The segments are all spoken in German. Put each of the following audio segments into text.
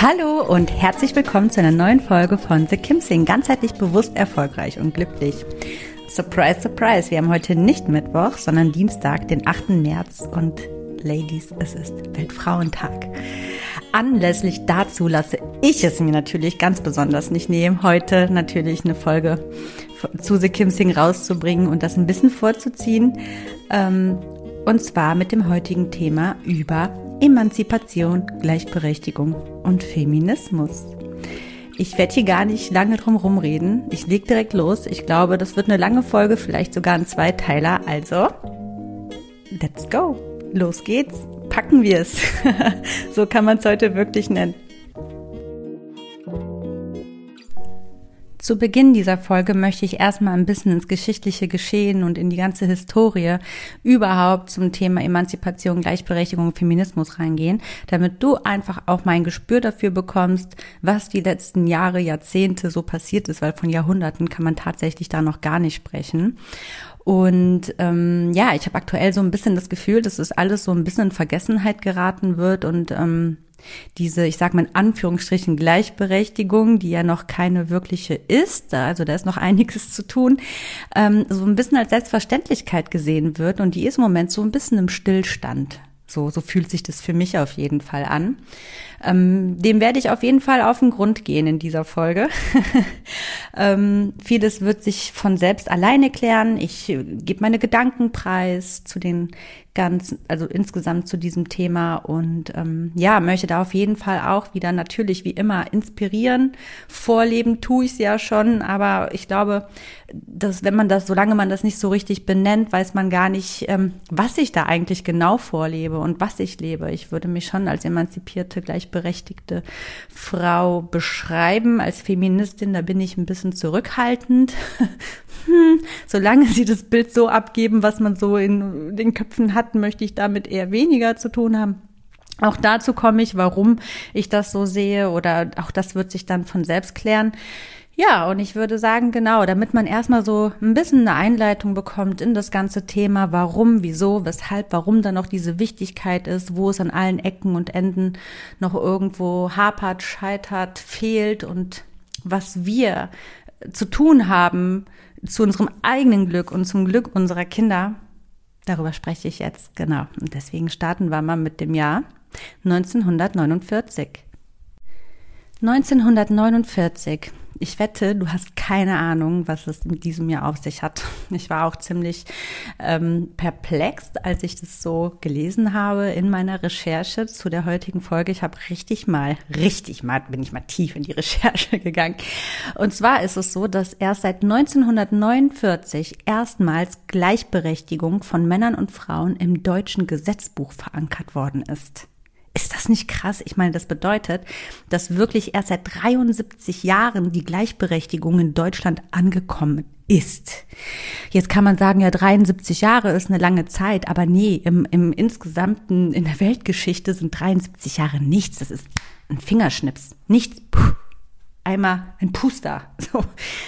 Hallo und herzlich willkommen zu einer neuen Folge von The Kim Sing. Ganzheitlich bewusst, erfolgreich und glücklich. Surprise, surprise. Wir haben heute nicht Mittwoch, sondern Dienstag, den 8. März und Ladies, es ist Weltfrauentag. Anlässlich dazu lasse ich es mir natürlich ganz besonders nicht nehmen, heute natürlich eine Folge zu The Kim Sing rauszubringen und das ein bisschen vorzuziehen. Ähm, und zwar mit dem heutigen Thema über Emanzipation, Gleichberechtigung und Feminismus. Ich werde hier gar nicht lange drum rumreden. Ich leg direkt los. Ich glaube, das wird eine lange Folge, vielleicht sogar ein Zweiteiler. Also, let's go. Los geht's. Packen wir es. so kann man es heute wirklich nennen. Zu Beginn dieser Folge möchte ich erstmal ein bisschen ins geschichtliche Geschehen und in die ganze Historie überhaupt zum Thema Emanzipation, Gleichberechtigung Feminismus reingehen, damit du einfach auch mein Gespür dafür bekommst, was die letzten Jahre, Jahrzehnte so passiert ist, weil von Jahrhunderten kann man tatsächlich da noch gar nicht sprechen. Und ähm, ja, ich habe aktuell so ein bisschen das Gefühl, dass es alles so ein bisschen in Vergessenheit geraten wird und ähm, diese, ich sage mal in Anführungsstrichen, Gleichberechtigung, die ja noch keine wirkliche ist, also da ist noch einiges zu tun, ähm, so ein bisschen als Selbstverständlichkeit gesehen wird und die ist im Moment so ein bisschen im Stillstand. So, so fühlt sich das für mich auf jeden Fall an. Ähm, dem werde ich auf jeden Fall auf den Grund gehen in dieser Folge. ähm, vieles wird sich von selbst alleine klären. Ich äh, gebe meine Gedanken preis zu den ganz, also insgesamt zu diesem Thema und ähm, ja, möchte da auf jeden Fall auch wieder natürlich wie immer inspirieren. Vorleben tue ich es ja schon, aber ich glaube, dass wenn man das, solange man das nicht so richtig benennt, weiß man gar nicht, ähm, was ich da eigentlich genau vorlebe und was ich lebe. Ich würde mich schon als emanzipierte, gleichberechtigte Frau beschreiben, als Feministin, da bin ich ein bisschen zurückhaltend. hm, solange sie das Bild so abgeben, was man so in den Köpfen hat, möchte ich damit eher weniger zu tun haben. Auch dazu komme ich, warum ich das so sehe oder auch das wird sich dann von selbst klären. Ja, und ich würde sagen, genau, damit man erstmal so ein bisschen eine Einleitung bekommt in das ganze Thema, warum, wieso, weshalb, warum da noch diese Wichtigkeit ist, wo es an allen Ecken und Enden noch irgendwo hapert, scheitert, fehlt und was wir zu tun haben zu unserem eigenen Glück und zum Glück unserer Kinder. Darüber spreche ich jetzt, genau. Und deswegen starten wir mal mit dem Jahr 1949. 1949 ich wette, du hast keine Ahnung, was es mit diesem Jahr auf sich hat. Ich war auch ziemlich ähm, perplex, als ich das so gelesen habe in meiner Recherche zu der heutigen Folge. Ich habe richtig mal, richtig mal, bin ich mal tief in die Recherche gegangen. Und zwar ist es so, dass erst seit 1949 erstmals Gleichberechtigung von Männern und Frauen im deutschen Gesetzbuch verankert worden ist. Ist das nicht krass? Ich meine, das bedeutet, dass wirklich erst seit 73 Jahren die Gleichberechtigung in Deutschland angekommen ist. Jetzt kann man sagen, ja, 73 Jahre ist eine lange Zeit, aber nee, im, im insgesamten, in der Weltgeschichte sind 73 Jahre nichts. Das ist ein Fingerschnips. Nichts. Puh, einmal ein Puster. So.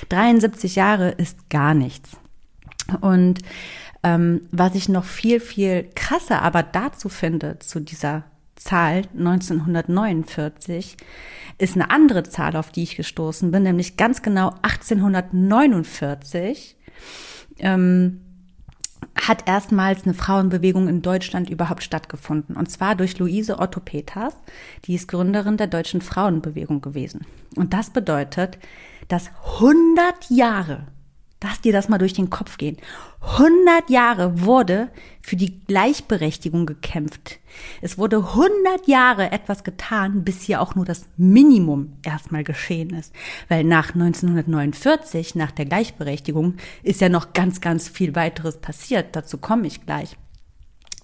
73 Jahre ist gar nichts. Und ähm, was ich noch viel, viel krasser aber dazu finde, zu dieser Zahl 1949 ist eine andere Zahl, auf die ich gestoßen bin, nämlich ganz genau 1849 ähm, hat erstmals eine Frauenbewegung in Deutschland überhaupt stattgefunden. Und zwar durch Luise Otto Peters, die ist Gründerin der deutschen Frauenbewegung gewesen. Und das bedeutet, dass 100 Jahre Lass dir das mal durch den Kopf gehen. 100 Jahre wurde für die Gleichberechtigung gekämpft. Es wurde 100 Jahre etwas getan, bis hier auch nur das Minimum erstmal geschehen ist. Weil nach 1949, nach der Gleichberechtigung, ist ja noch ganz, ganz viel weiteres passiert. Dazu komme ich gleich.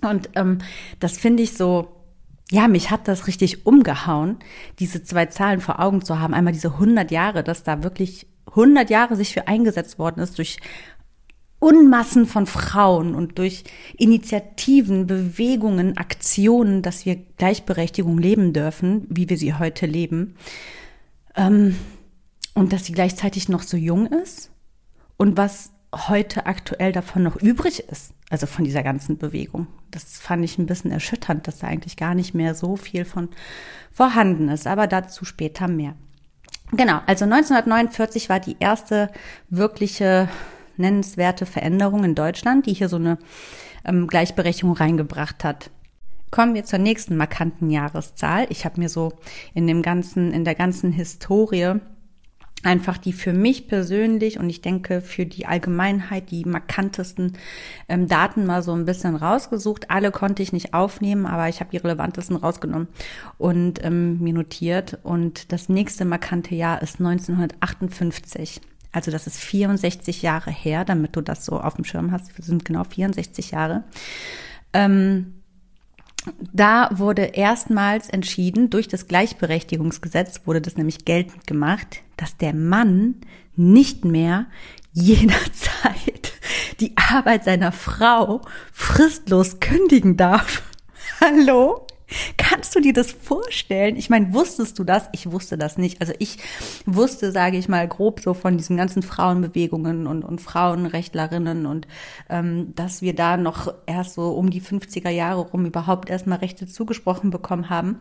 Und ähm, das finde ich so, ja, mich hat das richtig umgehauen, diese zwei Zahlen vor Augen zu haben. Einmal diese 100 Jahre, dass da wirklich 100 Jahre sich für eingesetzt worden ist durch Unmassen von Frauen und durch Initiativen, Bewegungen, Aktionen, dass wir Gleichberechtigung leben dürfen, wie wir sie heute leben. Ähm, und dass sie gleichzeitig noch so jung ist und was heute aktuell davon noch übrig ist, also von dieser ganzen Bewegung. Das fand ich ein bisschen erschütternd, dass da eigentlich gar nicht mehr so viel von vorhanden ist, aber dazu später mehr. Genau, also 1949 war die erste wirkliche nennenswerte Veränderung in Deutschland, die hier so eine ähm, Gleichberechtigung reingebracht hat. Kommen wir zur nächsten markanten Jahreszahl. Ich habe mir so in dem ganzen, in der ganzen Historie einfach die für mich persönlich und ich denke für die Allgemeinheit die markantesten ähm, Daten mal so ein bisschen rausgesucht. Alle konnte ich nicht aufnehmen, aber ich habe die relevantesten rausgenommen und ähm, mir notiert. Und das nächste markante Jahr ist 1958. Also das ist 64 Jahre her, damit du das so auf dem Schirm hast. Wir sind genau 64 Jahre. Ähm, da wurde erstmals entschieden, durch das Gleichberechtigungsgesetz wurde das nämlich geltend gemacht, dass der Mann nicht mehr jederzeit die Arbeit seiner Frau fristlos kündigen darf. Hallo? Kannst du dir das vorstellen? Ich meine, wusstest du das? Ich wusste das nicht. Also ich wusste, sage ich mal, grob so von diesen ganzen Frauenbewegungen und, und Frauenrechtlerinnen und ähm, dass wir da noch erst so um die 50er Jahre rum überhaupt erstmal Rechte zugesprochen bekommen haben.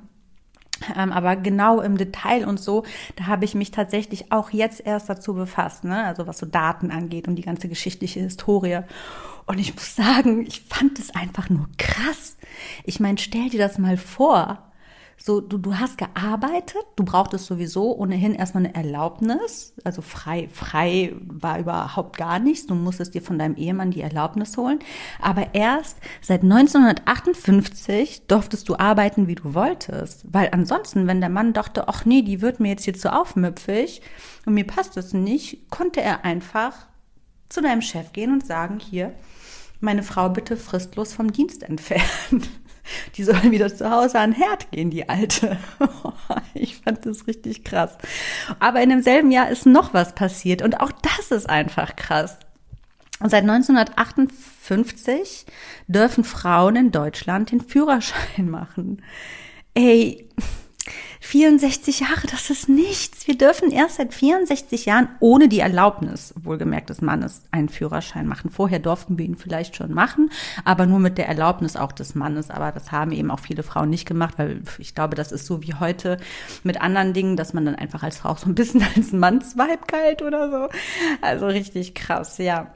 Ähm, aber genau im Detail und so, da habe ich mich tatsächlich auch jetzt erst dazu befasst, ne? also was so Daten angeht und die ganze geschichtliche Historie. Und ich muss sagen, ich fand es einfach nur krass. Ich meine, stell dir das mal vor. So, du, du hast gearbeitet, du brauchtest sowieso ohnehin erstmal eine Erlaubnis. Also frei, frei war überhaupt gar nichts. Du musstest dir von deinem Ehemann die Erlaubnis holen. Aber erst seit 1958 durftest du arbeiten, wie du wolltest. Weil ansonsten, wenn der Mann dachte, ach nee, die wird mir jetzt hier zu aufmüpfig und mir passt das nicht, konnte er einfach zu deinem Chef gehen und sagen, hier, meine Frau bitte fristlos vom Dienst entfernen. Die soll wieder zu Hause an den Herd gehen, die Alte. Ich fand das richtig krass. Aber in demselben Jahr ist noch was passiert und auch das ist einfach krass. Seit 1958 dürfen Frauen in Deutschland den Führerschein machen. Ey, 64 Jahre, das ist nichts. Wir dürfen erst seit 64 Jahren ohne die Erlaubnis, wohlgemerkt des Mannes, einen Führerschein machen. Vorher durften wir ihn vielleicht schon machen, aber nur mit der Erlaubnis auch des Mannes. Aber das haben eben auch viele Frauen nicht gemacht, weil ich glaube, das ist so wie heute mit anderen Dingen, dass man dann einfach als Frau so ein bisschen als Mannsweib galt oder so. Also richtig krass, ja.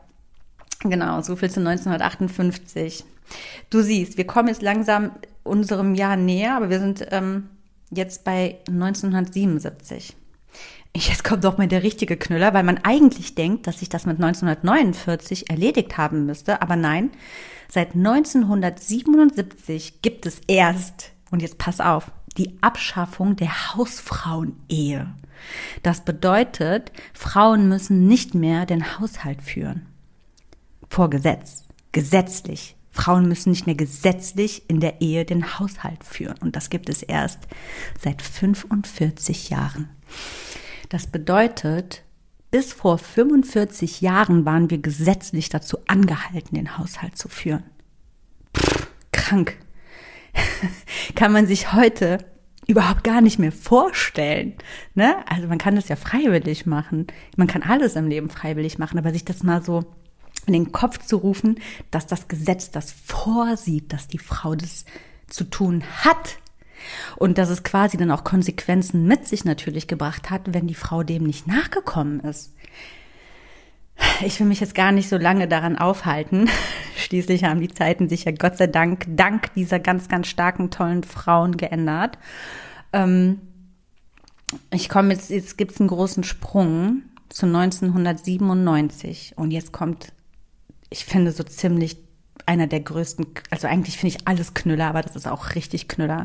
Genau, so viel zu 1958. Du siehst, wir kommen jetzt langsam unserem Jahr näher, aber wir sind ähm, jetzt bei 1977. Jetzt kommt doch mal der richtige Knüller, weil man eigentlich denkt, dass sich das mit 1949 erledigt haben müsste. Aber nein, seit 1977 gibt es erst, und jetzt pass auf, die Abschaffung der Hausfrauenehe. Das bedeutet, Frauen müssen nicht mehr den Haushalt führen. Vor Gesetz. Gesetzlich. Frauen müssen nicht mehr gesetzlich in der Ehe den Haushalt führen. Und das gibt es erst seit 45 Jahren. Das bedeutet, bis vor 45 Jahren waren wir gesetzlich dazu angehalten, den Haushalt zu führen. Pff, krank. kann man sich heute überhaupt gar nicht mehr vorstellen. Ne? Also man kann das ja freiwillig machen. Man kann alles im Leben freiwillig machen, aber sich das mal so in den Kopf zu rufen, dass das Gesetz das vorsieht, dass die Frau das zu tun hat. Und dass es quasi dann auch Konsequenzen mit sich natürlich gebracht hat, wenn die Frau dem nicht nachgekommen ist. Ich will mich jetzt gar nicht so lange daran aufhalten. Schließlich haben die Zeiten sich ja Gott sei Dank, dank dieser ganz, ganz starken, tollen Frauen geändert. Ähm, ich komme jetzt, jetzt gibt es einen großen Sprung zu 1997 und jetzt kommt, ich finde so ziemlich einer der größten, also eigentlich finde ich alles Knüller, aber das ist auch richtig Knüller.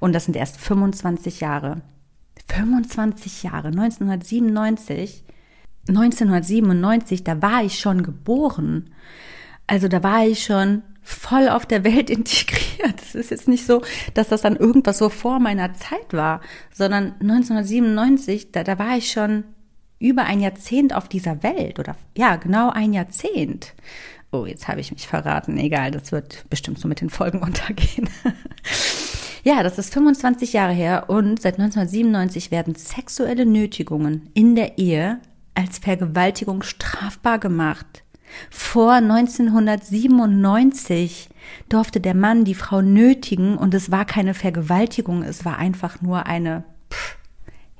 Und das sind erst 25 Jahre. 25 Jahre, 1997. 1997, da war ich schon geboren. Also da war ich schon voll auf der Welt integriert. Es ist jetzt nicht so, dass das dann irgendwas so vor meiner Zeit war, sondern 1997, da, da war ich schon über ein Jahrzehnt auf dieser Welt oder ja, genau ein Jahrzehnt. Oh, jetzt habe ich mich verraten. Egal, das wird bestimmt so mit den Folgen untergehen. ja, das ist 25 Jahre her und seit 1997 werden sexuelle Nötigungen in der Ehe als Vergewaltigung strafbar gemacht. Vor 1997 durfte der Mann die Frau nötigen und es war keine Vergewaltigung, es war einfach nur eine,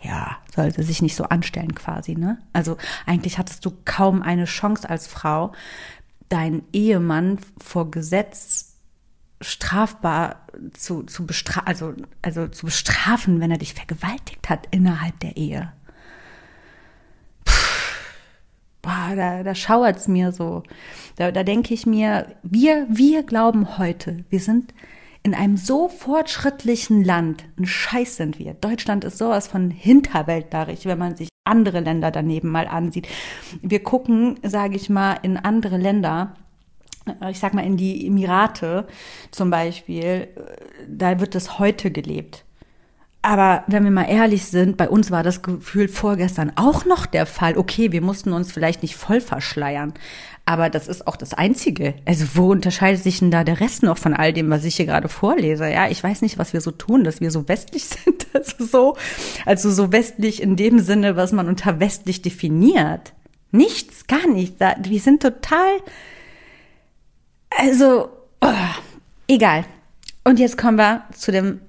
ja, sollte sich nicht so anstellen quasi, ne? Also eigentlich hattest du kaum eine Chance als Frau, deinen Ehemann vor Gesetz strafbar zu, zu bestrafen, also, also zu bestrafen, wenn er dich vergewaltigt hat innerhalb der Ehe boah, da, da schauert's mir so. Da, da denke ich mir, wir, wir glauben heute, wir sind in einem so fortschrittlichen Land, ein Scheiß sind wir. Deutschland ist sowas von hinterwäldlerisch, wenn man sich andere Länder daneben mal ansieht. Wir gucken, sage ich mal, in andere Länder, ich sag mal in die Emirate zum Beispiel, da wird es heute gelebt. Aber wenn wir mal ehrlich sind, bei uns war das Gefühl vorgestern auch noch der Fall. Okay, wir mussten uns vielleicht nicht voll verschleiern. Aber das ist auch das Einzige. Also wo unterscheidet sich denn da der Rest noch von all dem, was ich hier gerade vorlese? Ja, ich weiß nicht, was wir so tun, dass wir so westlich sind. Also so, also so westlich in dem Sinne, was man unter westlich definiert. Nichts, gar nichts. Wir sind total, also, oh, egal. Und jetzt kommen wir zu dem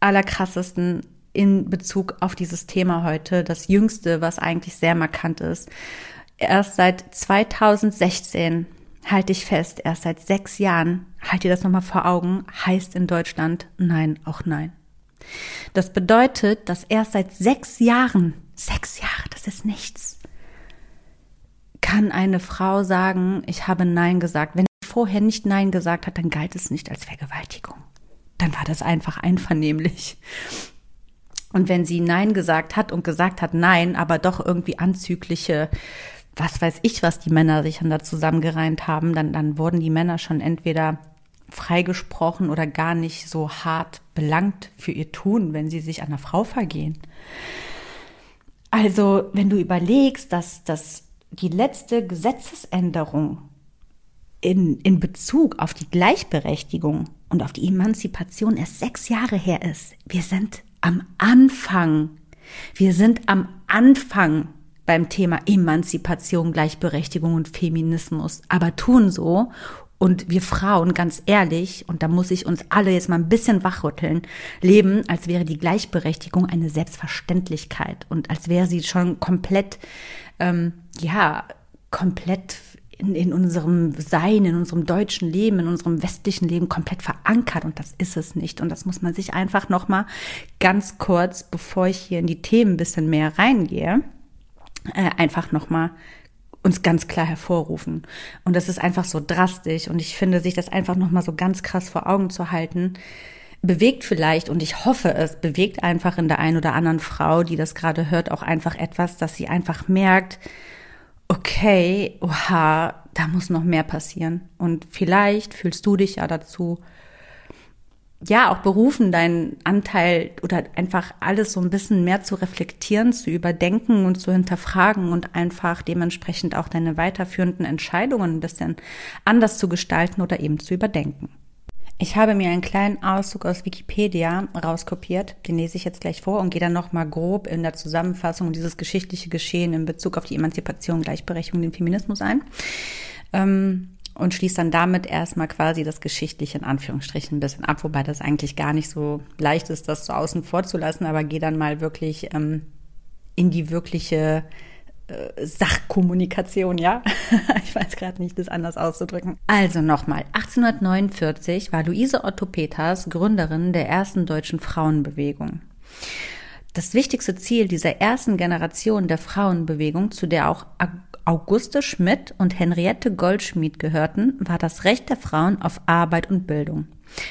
allerkrassesten in Bezug auf dieses Thema heute. Das jüngste, was eigentlich sehr markant ist. Erst seit 2016 halte ich fest, erst seit sechs Jahren, halt ihr das nochmal vor Augen, heißt in Deutschland Nein, auch Nein. Das bedeutet, dass erst seit sechs Jahren, sechs Jahre, das ist nichts, kann eine Frau sagen, ich habe Nein gesagt. Wenn sie vorher nicht Nein gesagt hat, dann galt es nicht als Vergewaltigung dann war das einfach einvernehmlich. Und wenn sie Nein gesagt hat und gesagt hat Nein, aber doch irgendwie anzügliche, was weiß ich, was die Männer sich dann da zusammengereimt haben, dann, dann wurden die Männer schon entweder freigesprochen oder gar nicht so hart belangt für ihr Tun, wenn sie sich einer Frau vergehen. Also, wenn du überlegst, dass, dass die letzte Gesetzesänderung in, in Bezug auf die Gleichberechtigung und auf die Emanzipation erst sechs Jahre her ist. Wir sind am Anfang. Wir sind am Anfang beim Thema Emanzipation, Gleichberechtigung und Feminismus, aber tun so. Und wir Frauen, ganz ehrlich, und da muss ich uns alle jetzt mal ein bisschen wachrütteln, leben, als wäre die Gleichberechtigung eine Selbstverständlichkeit und als wäre sie schon komplett, ähm, ja, komplett in, in unserem Sein, in unserem deutschen Leben, in unserem westlichen Leben komplett verankert und das ist es nicht. Und das muss man sich einfach nochmal ganz kurz, bevor ich hier in die Themen ein bisschen mehr reingehe, äh, einfach nochmal uns ganz klar hervorrufen. Und das ist einfach so drastisch und ich finde, sich das einfach nochmal so ganz krass vor Augen zu halten, bewegt vielleicht, und ich hoffe es, bewegt einfach in der einen oder anderen Frau, die das gerade hört, auch einfach etwas, dass sie einfach merkt, okay, oha, da muss noch mehr passieren. Und vielleicht fühlst du dich ja dazu, ja, auch berufen, deinen Anteil oder einfach alles so ein bisschen mehr zu reflektieren, zu überdenken und zu hinterfragen und einfach dementsprechend auch deine weiterführenden Entscheidungen ein bisschen anders zu gestalten oder eben zu überdenken. Ich habe mir einen kleinen Auszug aus Wikipedia rauskopiert, den lese ich jetzt gleich vor und gehe dann nochmal grob in der Zusammenfassung dieses geschichtliche Geschehen in Bezug auf die Emanzipation, Gleichberechtigung, den Feminismus ein. Ähm, und schließe dann damit erstmal quasi das Geschichtliche in Anführungsstrichen ein bisschen ab, wobei das eigentlich gar nicht so leicht ist, das so außen vor zu lassen, aber gehe dann mal wirklich ähm, in die wirkliche Sachkommunikation, ja? ich weiß gerade nicht, das anders auszudrücken. Also nochmal, 1849 war Luise Otto Peters Gründerin der ersten deutschen Frauenbewegung. Das wichtigste Ziel dieser ersten Generation der Frauenbewegung, zu der auch Auguste Schmidt und Henriette Goldschmidt gehörten, war das Recht der Frauen auf Arbeit und Bildung.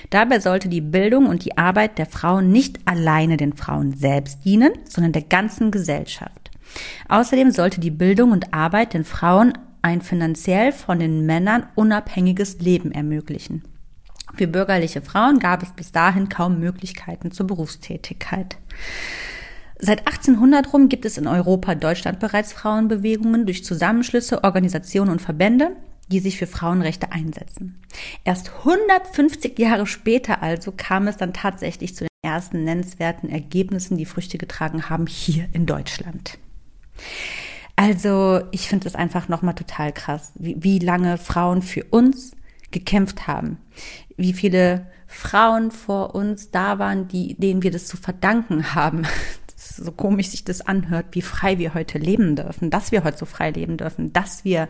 Dabei sollte die Bildung und die Arbeit der Frauen nicht alleine den Frauen selbst dienen, sondern der ganzen Gesellschaft. Außerdem sollte die Bildung und Arbeit den Frauen ein finanziell von den Männern unabhängiges Leben ermöglichen. Für bürgerliche Frauen gab es bis dahin kaum Möglichkeiten zur Berufstätigkeit. Seit 1800 rum gibt es in Europa, Deutschland bereits Frauenbewegungen durch Zusammenschlüsse, Organisationen und Verbände, die sich für Frauenrechte einsetzen. Erst 150 Jahre später also kam es dann tatsächlich zu den ersten nennenswerten Ergebnissen, die Früchte getragen haben hier in Deutschland. Also ich finde es einfach nochmal total krass, wie, wie lange Frauen für uns gekämpft haben, wie viele Frauen vor uns da waren, die, denen wir das zu verdanken haben, so komisch sich das anhört, wie frei wir heute leben dürfen, dass wir heute so frei leben dürfen, dass wir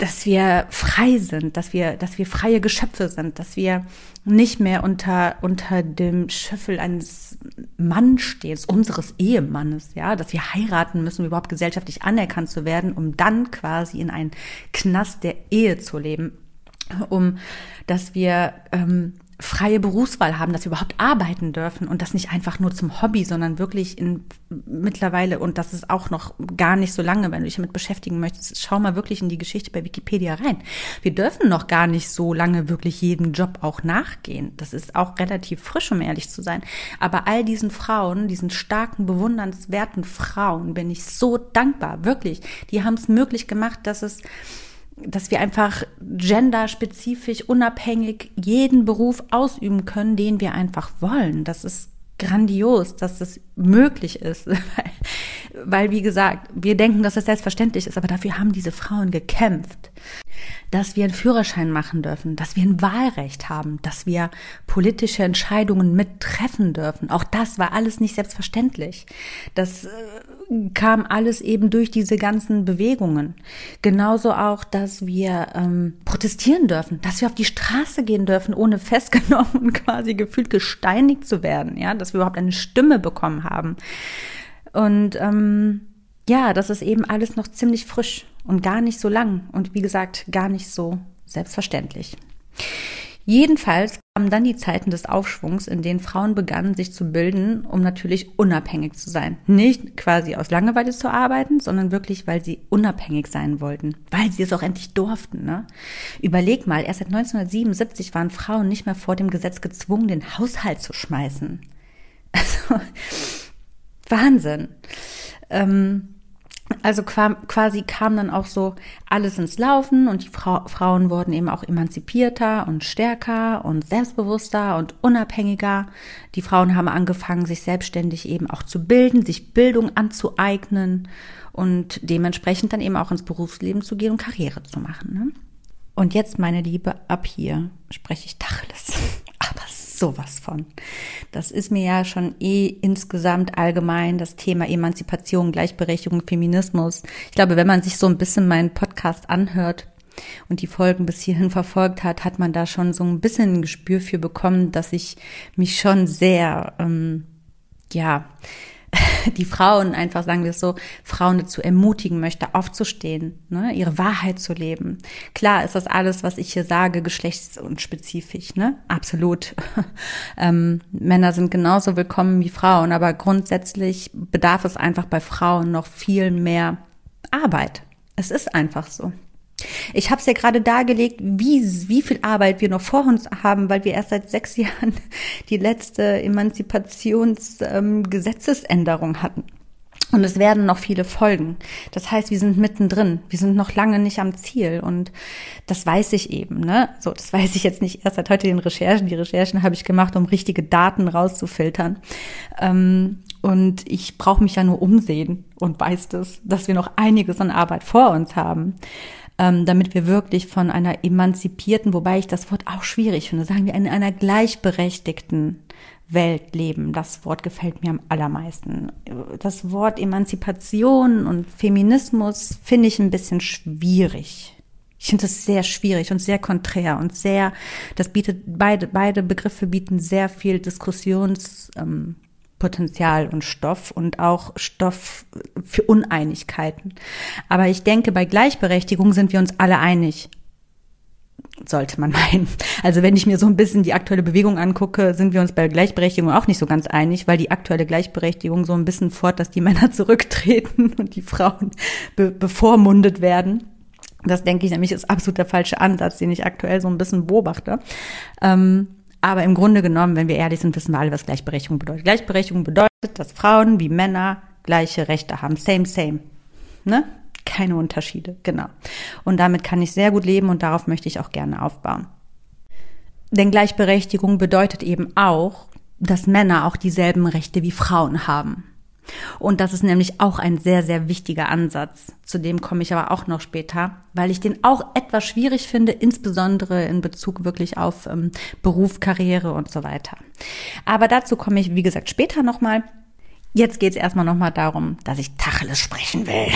dass wir frei sind, dass wir, dass wir freie Geschöpfe sind, dass wir nicht mehr unter, unter dem Schöffel eines Manns stehen, unseres Ehemannes, ja, dass wir heiraten müssen, um überhaupt gesellschaftlich anerkannt zu werden, um dann quasi in einen Knast der Ehe zu leben, um, dass wir, ähm, freie Berufswahl haben, dass wir überhaupt arbeiten dürfen und das nicht einfach nur zum Hobby, sondern wirklich in mittlerweile und das ist auch noch gar nicht so lange, wenn du dich damit beschäftigen möchtest, schau mal wirklich in die Geschichte bei Wikipedia rein. Wir dürfen noch gar nicht so lange wirklich jedem Job auch nachgehen. Das ist auch relativ frisch, um ehrlich zu sein. Aber all diesen Frauen, diesen starken, bewundernswerten Frauen bin ich so dankbar, wirklich. Die haben es möglich gemacht, dass es dass wir einfach genderspezifisch, unabhängig jeden Beruf ausüben können, den wir einfach wollen. Das ist grandios, dass das möglich ist. Weil, wie gesagt, wir denken, dass das selbstverständlich ist, aber dafür haben diese Frauen gekämpft dass wir einen Führerschein machen dürfen, dass wir ein Wahlrecht haben, dass wir politische Entscheidungen mittreffen dürfen. Auch das war alles nicht selbstverständlich. Das äh, kam alles eben durch diese ganzen Bewegungen. Genauso auch, dass wir ähm, protestieren dürfen, dass wir auf die Straße gehen dürfen, ohne festgenommen und quasi gefühlt gesteinigt zu werden, ja, dass wir überhaupt eine Stimme bekommen haben. Und ähm, ja, das ist eben alles noch ziemlich frisch und gar nicht so lang und wie gesagt, gar nicht so selbstverständlich. Jedenfalls kamen dann die Zeiten des Aufschwungs, in denen Frauen begannen, sich zu bilden, um natürlich unabhängig zu sein. Nicht quasi aus Langeweile zu arbeiten, sondern wirklich, weil sie unabhängig sein wollten. Weil sie es auch endlich durften. Ne? Überleg mal, erst seit 1977 waren Frauen nicht mehr vor dem Gesetz gezwungen, den Haushalt zu schmeißen. Also, Wahnsinn. Ähm, also quasi kam dann auch so alles ins Laufen und die Fra Frauen wurden eben auch emanzipierter und stärker und selbstbewusster und unabhängiger. Die Frauen haben angefangen, sich selbstständig eben auch zu bilden, sich Bildung anzueignen und dementsprechend dann eben auch ins Berufsleben zu gehen und Karriere zu machen. Ne? Und jetzt, meine Liebe, ab hier spreche ich Tacheles. Aber sowas von. Das ist mir ja schon eh insgesamt allgemein das Thema Emanzipation, Gleichberechtigung, Feminismus. Ich glaube, wenn man sich so ein bisschen meinen Podcast anhört und die Folgen bis hierhin verfolgt hat, hat man da schon so ein bisschen ein Gespür für bekommen, dass ich mich schon sehr, ähm, ja, die Frauen einfach, sagen wir es so, Frauen dazu ermutigen möchte, aufzustehen, ne, ihre Wahrheit zu leben. Klar ist das alles, was ich hier sage, geschlechts- und spezifisch, ne? Absolut. ähm, Männer sind genauso willkommen wie Frauen, aber grundsätzlich bedarf es einfach bei Frauen noch viel mehr Arbeit. Es ist einfach so. Ich habe es ja gerade dargelegt, wie, wie viel Arbeit wir noch vor uns haben, weil wir erst seit sechs Jahren die letzte Emanzipationsgesetzesänderung ähm, hatten. Und es werden noch viele folgen. Das heißt, wir sind mittendrin. Wir sind noch lange nicht am Ziel. Und das weiß ich eben, ne? So, das weiß ich jetzt nicht erst seit heute den Recherchen. Die Recherchen habe ich gemacht, um richtige Daten rauszufiltern. Ähm, und ich brauche mich ja nur umsehen und weiß das, dass wir noch einiges an Arbeit vor uns haben ähm, damit wir wirklich von einer emanzipierten, wobei ich das Wort auch schwierig finde, sagen wir in einer gleichberechtigten Welt leben. Das Wort gefällt mir am allermeisten. Das Wort Emanzipation und Feminismus finde ich ein bisschen schwierig. Ich finde das sehr schwierig und sehr konträr und sehr, das bietet, beide, beide Begriffe bieten sehr viel Diskussionspotenzial ähm, und Stoff und auch Stoff für Uneinigkeiten. Aber ich denke, bei Gleichberechtigung sind wir uns alle einig sollte man meinen. Also wenn ich mir so ein bisschen die aktuelle Bewegung angucke, sind wir uns bei Gleichberechtigung auch nicht so ganz einig, weil die aktuelle Gleichberechtigung so ein bisschen fort, dass die Männer zurücktreten und die Frauen be bevormundet werden. Das denke ich nämlich ist absolut der falsche Ansatz, den ich aktuell so ein bisschen beobachte. Ähm, aber im Grunde genommen, wenn wir ehrlich sind, wissen wir alle, was Gleichberechtigung bedeutet. Gleichberechtigung bedeutet, dass Frauen wie Männer gleiche Rechte haben. Same, same. Ne? keine Unterschiede, genau. Und damit kann ich sehr gut leben und darauf möchte ich auch gerne aufbauen. Denn Gleichberechtigung bedeutet eben auch, dass Männer auch dieselben Rechte wie Frauen haben. Und das ist nämlich auch ein sehr, sehr wichtiger Ansatz. Zu dem komme ich aber auch noch später, weil ich den auch etwas schwierig finde, insbesondere in Bezug wirklich auf ähm, Beruf, Karriere und so weiter. Aber dazu komme ich, wie gesagt, später nochmal. Jetzt geht es erstmal nochmal darum, dass ich Tacheles sprechen will.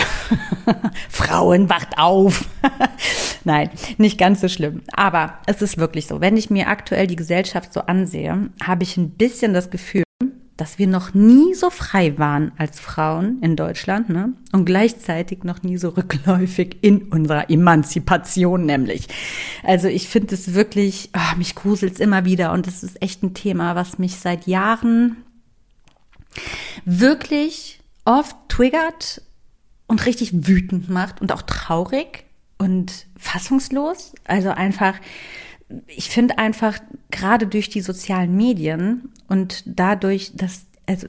Frauen, wacht auf. Nein, nicht ganz so schlimm. Aber es ist wirklich so. Wenn ich mir aktuell die Gesellschaft so ansehe, habe ich ein bisschen das Gefühl, dass wir noch nie so frei waren als Frauen in Deutschland ne? und gleichzeitig noch nie so rückläufig in unserer Emanzipation nämlich. Also ich finde es wirklich, oh, mich gruselt es immer wieder und es ist echt ein Thema, was mich seit Jahren wirklich oft triggert und richtig wütend macht und auch traurig und fassungslos. Also einfach, ich finde einfach gerade durch die sozialen Medien und dadurch, dass, also,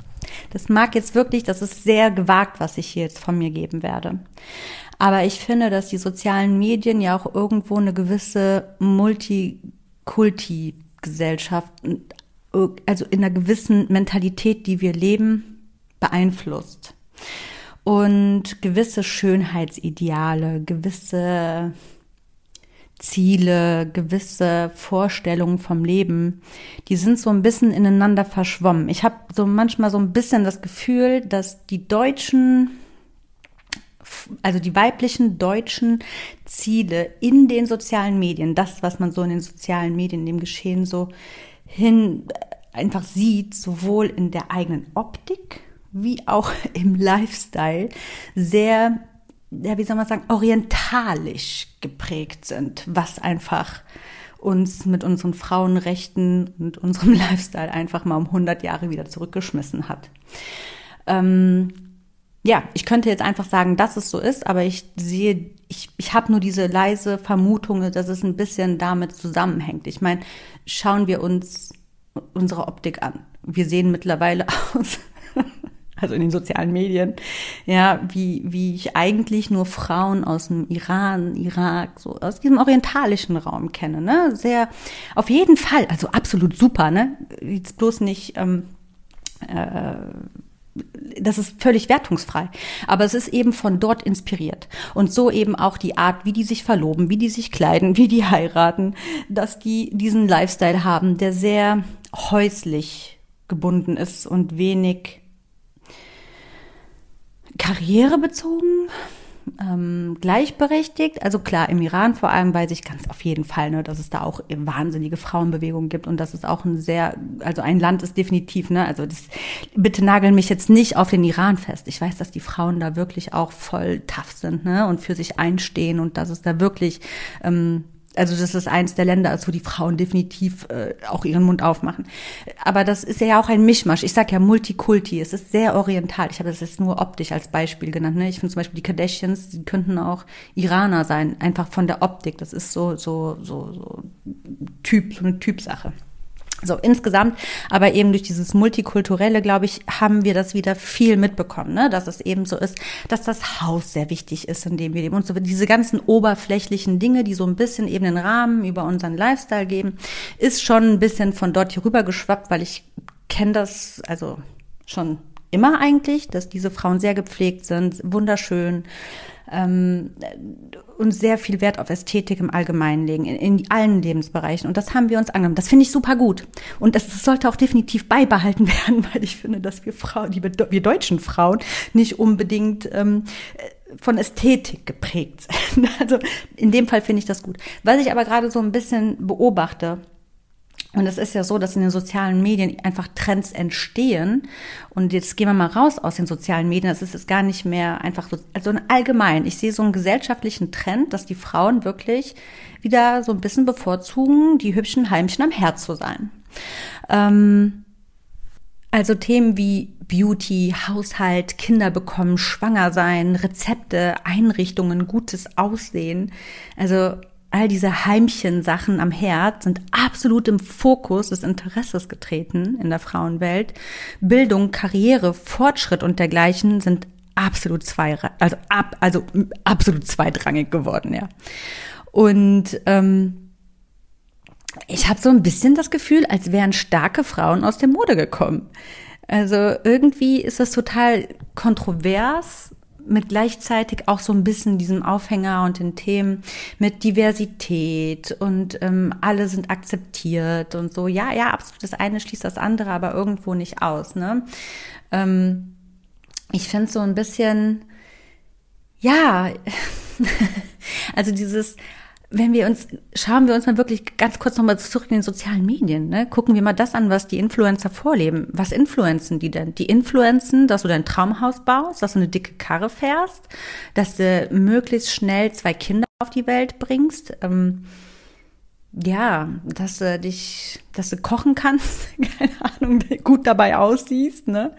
das mag jetzt wirklich, das ist sehr gewagt, was ich hier jetzt von mir geben werde. Aber ich finde, dass die sozialen Medien ja auch irgendwo eine gewisse Multikulti-Gesellschaft also in einer gewissen Mentalität, die wir leben, beeinflusst. Und gewisse Schönheitsideale, gewisse Ziele, gewisse Vorstellungen vom Leben, die sind so ein bisschen ineinander verschwommen. Ich habe so manchmal so ein bisschen das Gefühl, dass die deutschen, also die weiblichen deutschen Ziele in den sozialen Medien, das, was man so in den sozialen Medien, in dem Geschehen so hin einfach sieht, sowohl in der eigenen Optik wie auch im Lifestyle, sehr, ja, wie soll man sagen, orientalisch geprägt sind, was einfach uns mit unseren Frauenrechten und unserem Lifestyle einfach mal um 100 Jahre wieder zurückgeschmissen hat. Ähm, ja, ich könnte jetzt einfach sagen, dass es so ist, aber ich sehe, ich, ich habe nur diese leise Vermutung, dass es ein bisschen damit zusammenhängt. Ich meine, schauen wir uns unsere Optik an. Wir sehen mittlerweile aus, also in den sozialen Medien, ja, wie, wie ich eigentlich nur Frauen aus dem Iran, Irak, so aus diesem orientalischen Raum kenne, ne? Sehr, auf jeden Fall, also absolut super, ne? Jetzt bloß nicht, ähm, äh, das ist völlig wertungsfrei. Aber es ist eben von dort inspiriert. Und so eben auch die Art, wie die sich verloben, wie die sich kleiden, wie die heiraten, dass die diesen Lifestyle haben, der sehr häuslich gebunden ist und wenig karrierebezogen ähm, gleichberechtigt. Also klar, im Iran vor allem weiß ich ganz auf jeden Fall, ne, dass es da auch wahnsinnige Frauenbewegungen gibt und dass es auch ein sehr, also ein Land ist definitiv, ne, also das, bitte nageln mich jetzt nicht auf den Iran fest. Ich weiß, dass die Frauen da wirklich auch voll tough sind, ne, und für sich einstehen und dass es da wirklich ähm, also das ist eins der Länder, wo die Frauen definitiv äh, auch ihren Mund aufmachen. Aber das ist ja auch ein Mischmasch. Ich sag ja Multikulti. Es ist sehr oriental. Ich habe das jetzt nur optisch als Beispiel genannt. Ne? Ich finde zum Beispiel die Kardashians, die könnten auch Iraner sein, einfach von der Optik. Das ist so so so so Typ, so eine Typsache. So, insgesamt, aber eben durch dieses Multikulturelle, glaube ich, haben wir das wieder viel mitbekommen, ne? dass es eben so ist, dass das Haus sehr wichtig ist, in dem wir leben. Und so diese ganzen oberflächlichen Dinge, die so ein bisschen eben den Rahmen über unseren Lifestyle geben, ist schon ein bisschen von dort hier rüber geschwappt, weil ich kenne das, also schon immer eigentlich, dass diese Frauen sehr gepflegt sind, wunderschön, ähm, uns sehr viel Wert auf Ästhetik im Allgemeinen legen, in, in allen Lebensbereichen. Und das haben wir uns angenommen. Das finde ich super gut. Und das, das, sollte auch definitiv beibehalten werden, weil ich finde, dass wir Frauen, die wir deutschen Frauen, nicht unbedingt ähm, von Ästhetik geprägt sind. Also in dem Fall finde ich das gut. Was ich aber gerade so ein bisschen beobachte, und es ist ja so, dass in den sozialen Medien einfach Trends entstehen. Und jetzt gehen wir mal raus aus den sozialen Medien. Das ist es gar nicht mehr einfach so, also allgemein. Ich sehe so einen gesellschaftlichen Trend, dass die Frauen wirklich wieder so ein bisschen bevorzugen, die hübschen Heimchen am Herz zu sein. Ähm, also Themen wie Beauty, Haushalt, Kinder bekommen, schwanger sein, Rezepte, Einrichtungen, gutes Aussehen. Also all diese Heimchen-Sachen am Herd sind absolut im Fokus des Interesses getreten in der Frauenwelt. Bildung, Karriere, Fortschritt und dergleichen sind absolut zwei, also ab, also absolut zweitrangig geworden, ja. Und ähm, ich habe so ein bisschen das Gefühl, als wären starke Frauen aus der Mode gekommen. Also irgendwie ist das total kontrovers mit gleichzeitig auch so ein bisschen diesem Aufhänger und den Themen mit Diversität und ähm, alle sind akzeptiert und so. Ja, ja, absolut. Das eine schließt das andere, aber irgendwo nicht aus. Ne? Ähm, ich finde so ein bisschen, ja, also dieses wenn wir uns, schauen wir uns mal wirklich ganz kurz nochmal zurück in den sozialen Medien, ne? gucken wir mal das an, was die Influencer vorleben. Was influenzen die denn? Die influenzen, dass du dein Traumhaus baust, dass du eine dicke Karre fährst, dass du möglichst schnell zwei Kinder auf die Welt bringst. Ähm, ja, dass du dich, dass du kochen kannst, keine Ahnung, gut dabei aussiehst, ne?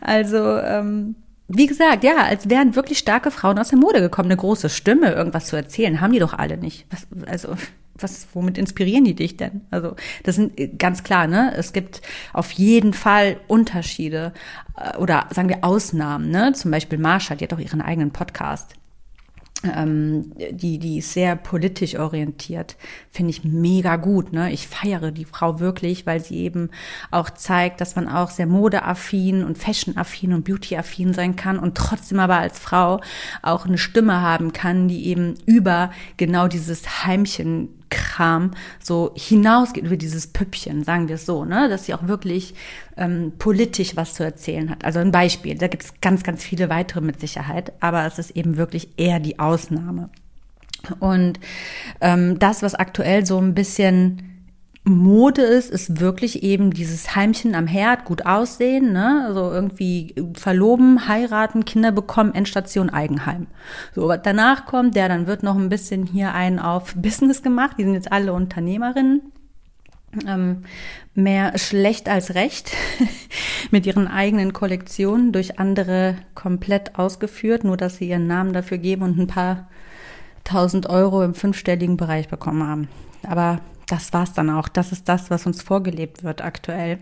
Also, ähm, wie gesagt, ja, als wären wirklich starke Frauen aus der Mode gekommen, eine große Stimme, irgendwas zu erzählen, haben die doch alle nicht. Was, also, was, womit inspirieren die dich denn? Also, das sind äh, ganz klar, ne? Es gibt auf jeden Fall Unterschiede äh, oder sagen wir Ausnahmen, ne? Zum Beispiel Marsha, die hat doch ihren eigenen Podcast ähm, die, die ist sehr politisch orientiert, finde ich mega gut. Ne? Ich feiere die Frau wirklich, weil sie eben auch zeigt, dass man auch sehr modeaffin und fashionaffin und beautyaffin sein kann und trotzdem aber als Frau auch eine Stimme haben kann, die eben über genau dieses Heimchen Kram so hinausgeht über dieses Püppchen, sagen wir es so, ne, dass sie auch wirklich ähm, politisch was zu erzählen hat. Also ein Beispiel, da gibt es ganz, ganz viele weitere mit Sicherheit, aber es ist eben wirklich eher die Ausnahme. Und ähm, das, was aktuell so ein bisschen Mode ist, ist wirklich eben dieses Heimchen am Herd, gut aussehen, ne? Also irgendwie verloben, heiraten, Kinder bekommen, Endstation Eigenheim. So, was danach kommt, der dann wird noch ein bisschen hier einen auf Business gemacht. Die sind jetzt alle Unternehmerinnen. Ähm, mehr schlecht als recht mit ihren eigenen Kollektionen durch andere komplett ausgeführt, nur dass sie ihren Namen dafür geben und ein paar tausend Euro im fünfstelligen Bereich bekommen haben. Aber das war's dann auch. Das ist das, was uns vorgelebt wird aktuell.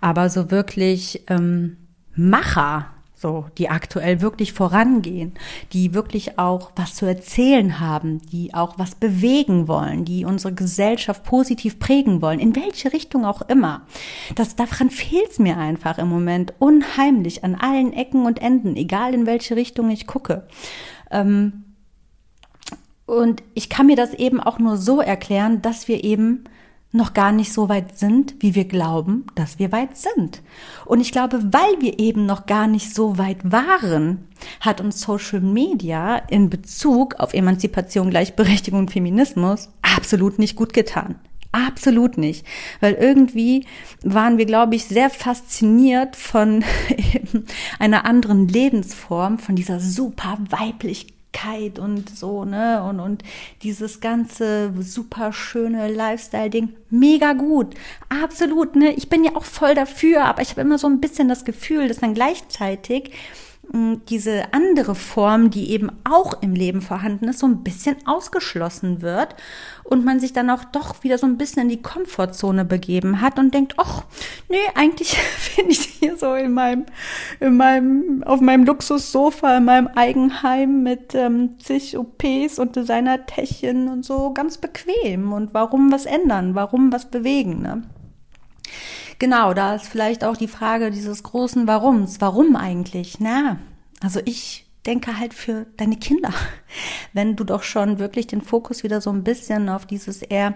Aber so wirklich ähm, Macher, so die aktuell wirklich vorangehen, die wirklich auch was zu erzählen haben, die auch was bewegen wollen, die unsere Gesellschaft positiv prägen wollen, in welche Richtung auch immer. Das daran fehlt's mir einfach im Moment unheimlich an allen Ecken und Enden, egal in welche Richtung ich gucke. Ähm, und ich kann mir das eben auch nur so erklären, dass wir eben noch gar nicht so weit sind, wie wir glauben, dass wir weit sind. Und ich glaube, weil wir eben noch gar nicht so weit waren, hat uns Social Media in Bezug auf Emanzipation, Gleichberechtigung und Feminismus absolut nicht gut getan. Absolut nicht. Weil irgendwie waren wir, glaube ich, sehr fasziniert von einer anderen Lebensform, von dieser super weiblich Leichtigkeit und so, ne? Und, und dieses ganze super schöne Lifestyle-Ding, mega gut. Absolut, ne? Ich bin ja auch voll dafür, aber ich habe immer so ein bisschen das Gefühl, dass dann gleichzeitig diese andere Form, die eben auch im Leben vorhanden ist, so ein bisschen ausgeschlossen wird und man sich dann auch doch wieder so ein bisschen in die Komfortzone begeben hat und denkt, ach, nee, eigentlich finde ich hier so in meinem, in meinem, auf meinem Luxussofa, in meinem Eigenheim mit ähm, zig OPs und Designertäschchen und so ganz bequem. Und warum was ändern? Warum was bewegen? Ne? Genau, da ist vielleicht auch die Frage dieses großen Warums. Warum eigentlich? Na, also ich denke halt für deine Kinder. Wenn du doch schon wirklich den Fokus wieder so ein bisschen auf dieses eher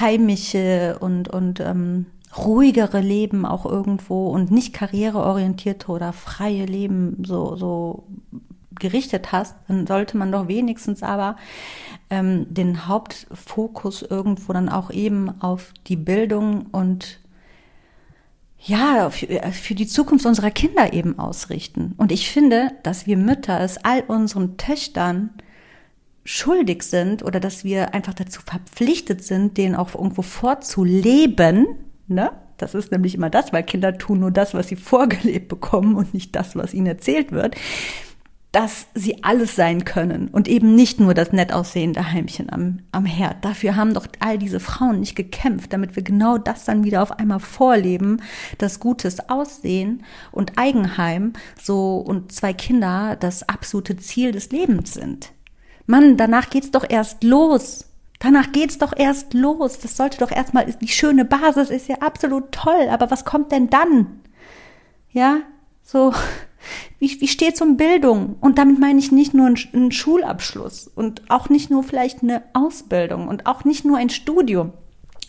heimische und, und ähm, ruhigere Leben auch irgendwo und nicht karriereorientierte oder freie Leben so, so gerichtet hast, dann sollte man doch wenigstens aber ähm, den Hauptfokus irgendwo dann auch eben auf die Bildung und ja, für, für die Zukunft unserer Kinder eben ausrichten. Und ich finde, dass wir Mütter es all unseren Töchtern schuldig sind oder dass wir einfach dazu verpflichtet sind, denen auch irgendwo vorzuleben, ne? Das ist nämlich immer das, weil Kinder tun nur das, was sie vorgelebt bekommen und nicht das, was ihnen erzählt wird dass sie alles sein können und eben nicht nur das nett aussehende Heimchen am, am Herd. Dafür haben doch all diese Frauen nicht gekämpft, damit wir genau das dann wieder auf einmal vorleben, das gutes Aussehen und Eigenheim so und zwei Kinder das absolute Ziel des Lebens sind. Mann, danach geht's doch erst los. Danach geht's doch erst los. Das sollte doch erstmal, die schöne Basis ist ja absolut toll, aber was kommt denn dann? Ja, so, wie, wie steht's um Bildung? Und damit meine ich nicht nur einen Schulabschluss und auch nicht nur vielleicht eine Ausbildung und auch nicht nur ein Studium.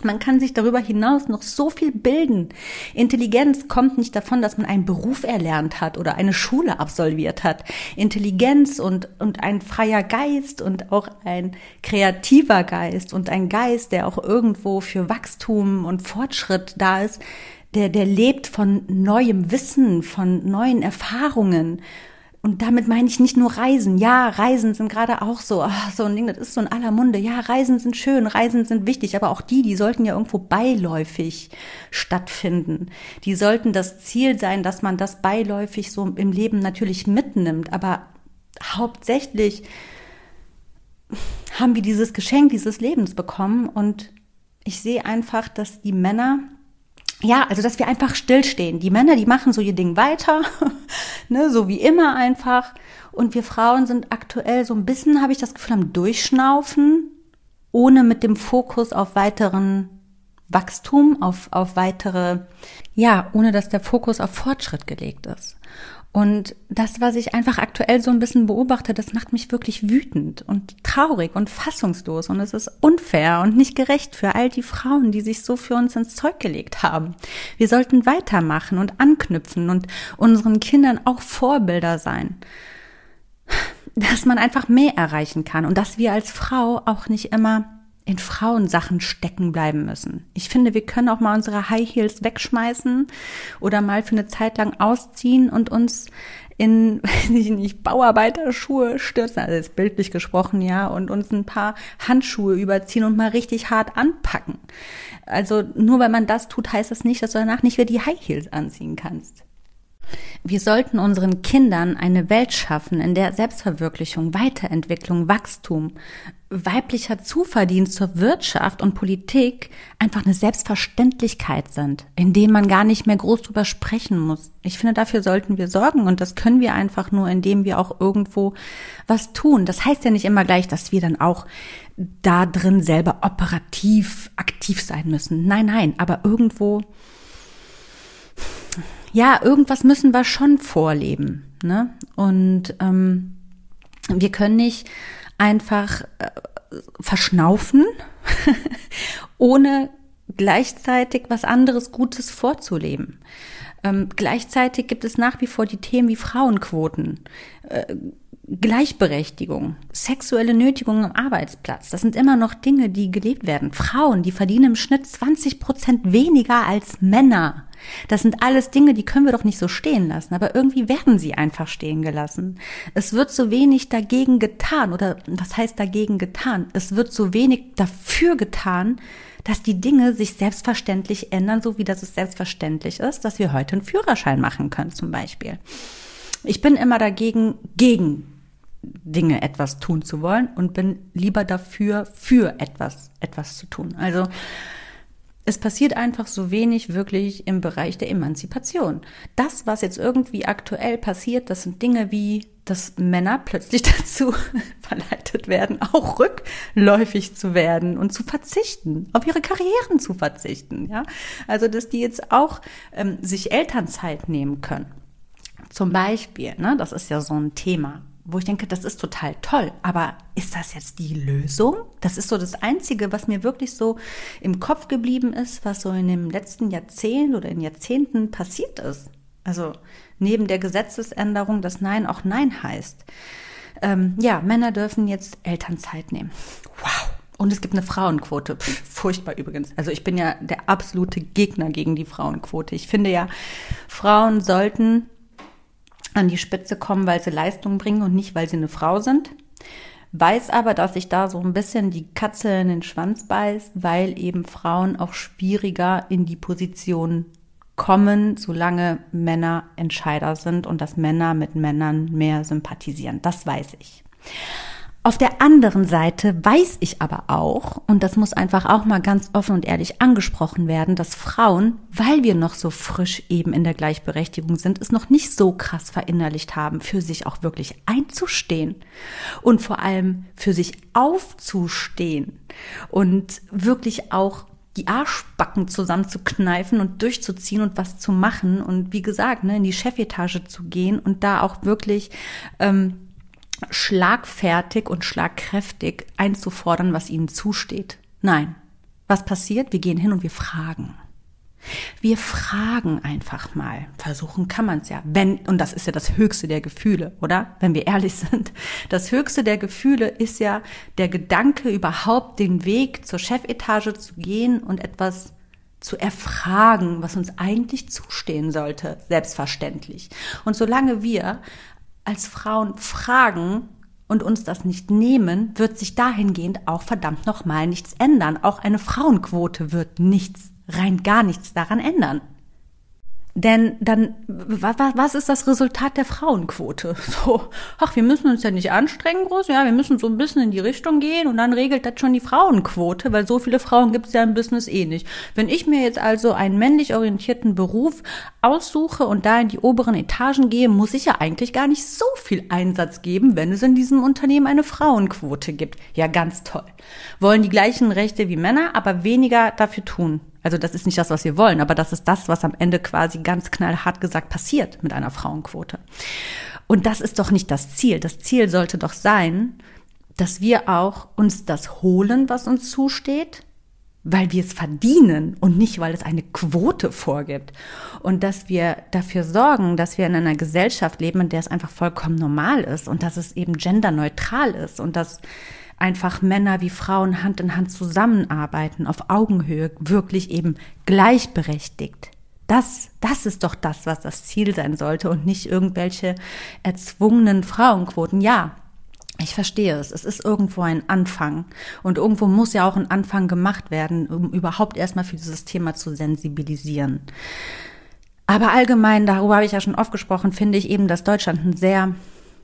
Man kann sich darüber hinaus noch so viel bilden. Intelligenz kommt nicht davon, dass man einen Beruf erlernt hat oder eine Schule absolviert hat. Intelligenz und, und ein freier Geist und auch ein kreativer Geist und ein Geist, der auch irgendwo für Wachstum und Fortschritt da ist, der, der lebt von neuem Wissen, von neuen Erfahrungen. Und damit meine ich nicht nur Reisen. Ja, Reisen sind gerade auch so, ach, so ein Ding, das ist so in aller Munde. Ja, Reisen sind schön, Reisen sind wichtig, aber auch die, die sollten ja irgendwo beiläufig stattfinden. Die sollten das Ziel sein, dass man das beiläufig so im Leben natürlich mitnimmt. Aber hauptsächlich haben wir dieses Geschenk dieses Lebens bekommen und ich sehe einfach, dass die Männer ja, also dass wir einfach stillstehen. Die Männer, die machen so ihr Ding weiter, ne, so wie immer einfach. Und wir Frauen sind aktuell so ein bisschen, habe ich das Gefühl, am Durchschnaufen, ohne mit dem Fokus auf weiteren Wachstum, auf, auf weitere, ja, ohne dass der Fokus auf Fortschritt gelegt ist. Und das, was ich einfach aktuell so ein bisschen beobachte, das macht mich wirklich wütend und traurig und fassungslos. Und es ist unfair und nicht gerecht für all die Frauen, die sich so für uns ins Zeug gelegt haben. Wir sollten weitermachen und anknüpfen und unseren Kindern auch Vorbilder sein. Dass man einfach mehr erreichen kann und dass wir als Frau auch nicht immer in Frauensachen stecken bleiben müssen. Ich finde, wir können auch mal unsere High Heels wegschmeißen oder mal für eine Zeit lang ausziehen und uns in, weiß ich nicht, Bauarbeiterschuhe stürzen, also jetzt bildlich gesprochen, ja, und uns ein paar Handschuhe überziehen und mal richtig hart anpacken. Also nur weil man das tut, heißt das nicht, dass du danach nicht wieder die High Heels anziehen kannst. Wir sollten unseren Kindern eine Welt schaffen, in der Selbstverwirklichung, Weiterentwicklung, Wachstum, weiblicher Zuverdienst zur Wirtschaft und Politik einfach eine Selbstverständlichkeit sind, in dem man gar nicht mehr groß drüber sprechen muss. Ich finde, dafür sollten wir sorgen und das können wir einfach nur, indem wir auch irgendwo was tun. Das heißt ja nicht immer gleich, dass wir dann auch da drin selber operativ aktiv sein müssen. Nein, nein, aber irgendwo ja, irgendwas müssen wir schon vorleben. Ne? Und ähm, wir können nicht einfach äh, verschnaufen, ohne gleichzeitig was anderes Gutes vorzuleben. Ähm, gleichzeitig gibt es nach wie vor die Themen wie Frauenquoten, äh, Gleichberechtigung, sexuelle Nötigung am Arbeitsplatz. Das sind immer noch Dinge, die gelebt werden. Frauen, die verdienen im Schnitt 20 Prozent weniger als Männer. Das sind alles Dinge, die können wir doch nicht so stehen lassen, aber irgendwie werden sie einfach stehen gelassen. Es wird so wenig dagegen getan oder was heißt dagegen getan? Es wird so wenig dafür getan, dass die Dinge sich selbstverständlich ändern, so wie das es selbstverständlich ist, dass wir heute einen Führerschein machen können zum Beispiel. Ich bin immer dagegen, gegen Dinge etwas tun zu wollen und bin lieber dafür, für etwas, etwas zu tun. Also, es passiert einfach so wenig wirklich im Bereich der Emanzipation. Das, was jetzt irgendwie aktuell passiert, das sind Dinge wie, dass Männer plötzlich dazu verleitet werden, auch rückläufig zu werden und zu verzichten, auf ihre Karrieren zu verzichten. Ja, also dass die jetzt auch ähm, sich Elternzeit nehmen können. Zum Beispiel, ne, das ist ja so ein Thema wo ich denke, das ist total toll. Aber ist das jetzt die Lösung? Das ist so das Einzige, was mir wirklich so im Kopf geblieben ist, was so in dem letzten Jahrzehnt oder in Jahrzehnten passiert ist. Also neben der Gesetzesänderung, dass Nein auch Nein heißt. Ähm, ja, Männer dürfen jetzt Elternzeit nehmen. Wow. Und es gibt eine Frauenquote. Pff, furchtbar übrigens. Also ich bin ja der absolute Gegner gegen die Frauenquote. Ich finde ja, Frauen sollten an die Spitze kommen, weil sie Leistung bringen und nicht, weil sie eine Frau sind. Weiß aber, dass sich da so ein bisschen die Katze in den Schwanz beißt, weil eben Frauen auch schwieriger in die Position kommen, solange Männer Entscheider sind und dass Männer mit Männern mehr sympathisieren. Das weiß ich. Auf der anderen Seite weiß ich aber auch, und das muss einfach auch mal ganz offen und ehrlich angesprochen werden, dass Frauen, weil wir noch so frisch eben in der Gleichberechtigung sind, es noch nicht so krass verinnerlicht haben, für sich auch wirklich einzustehen und vor allem für sich aufzustehen und wirklich auch die Arschbacken zusammenzukneifen und durchzuziehen und was zu machen und wie gesagt, ne, in die Chefetage zu gehen und da auch wirklich ähm, schlagfertig und schlagkräftig einzufordern, was ihnen zusteht. Nein. Was passiert? Wir gehen hin und wir fragen. Wir fragen einfach mal. Versuchen kann man es ja. Wenn, und das ist ja das höchste der Gefühle, oder? Wenn wir ehrlich sind. Das höchste der Gefühle ist ja der Gedanke, überhaupt den Weg zur Chefetage zu gehen und etwas zu erfragen, was uns eigentlich zustehen sollte, selbstverständlich. Und solange wir als Frauen fragen und uns das nicht nehmen, wird sich dahingehend auch verdammt nochmal nichts ändern. Auch eine Frauenquote wird nichts, rein gar nichts daran ändern. Denn dann, was ist das Resultat der Frauenquote? So, ach, wir müssen uns ja nicht anstrengen groß, ja, wir müssen so ein bisschen in die Richtung gehen und dann regelt das schon die Frauenquote, weil so viele Frauen gibt es ja im Business eh nicht. Wenn ich mir jetzt also einen männlich orientierten Beruf aussuche und da in die oberen Etagen gehe, muss ich ja eigentlich gar nicht so viel Einsatz geben, wenn es in diesem Unternehmen eine Frauenquote gibt. Ja, ganz toll. Wollen die gleichen Rechte wie Männer, aber weniger dafür tun. Also das ist nicht das, was wir wollen, aber das ist das, was am Ende quasi ganz knallhart gesagt passiert mit einer Frauenquote. Und das ist doch nicht das Ziel. Das Ziel sollte doch sein, dass wir auch uns das holen, was uns zusteht, weil wir es verdienen und nicht, weil es eine Quote vorgibt. Und dass wir dafür sorgen, dass wir in einer Gesellschaft leben, in der es einfach vollkommen normal ist und dass es eben genderneutral ist und dass einfach Männer wie Frauen Hand in Hand zusammenarbeiten, auf Augenhöhe, wirklich eben gleichberechtigt. Das, das ist doch das, was das Ziel sein sollte und nicht irgendwelche erzwungenen Frauenquoten. Ja, ich verstehe es. Es ist irgendwo ein Anfang. Und irgendwo muss ja auch ein Anfang gemacht werden, um überhaupt erstmal für dieses Thema zu sensibilisieren. Aber allgemein, darüber habe ich ja schon oft gesprochen, finde ich eben, dass Deutschland ein sehr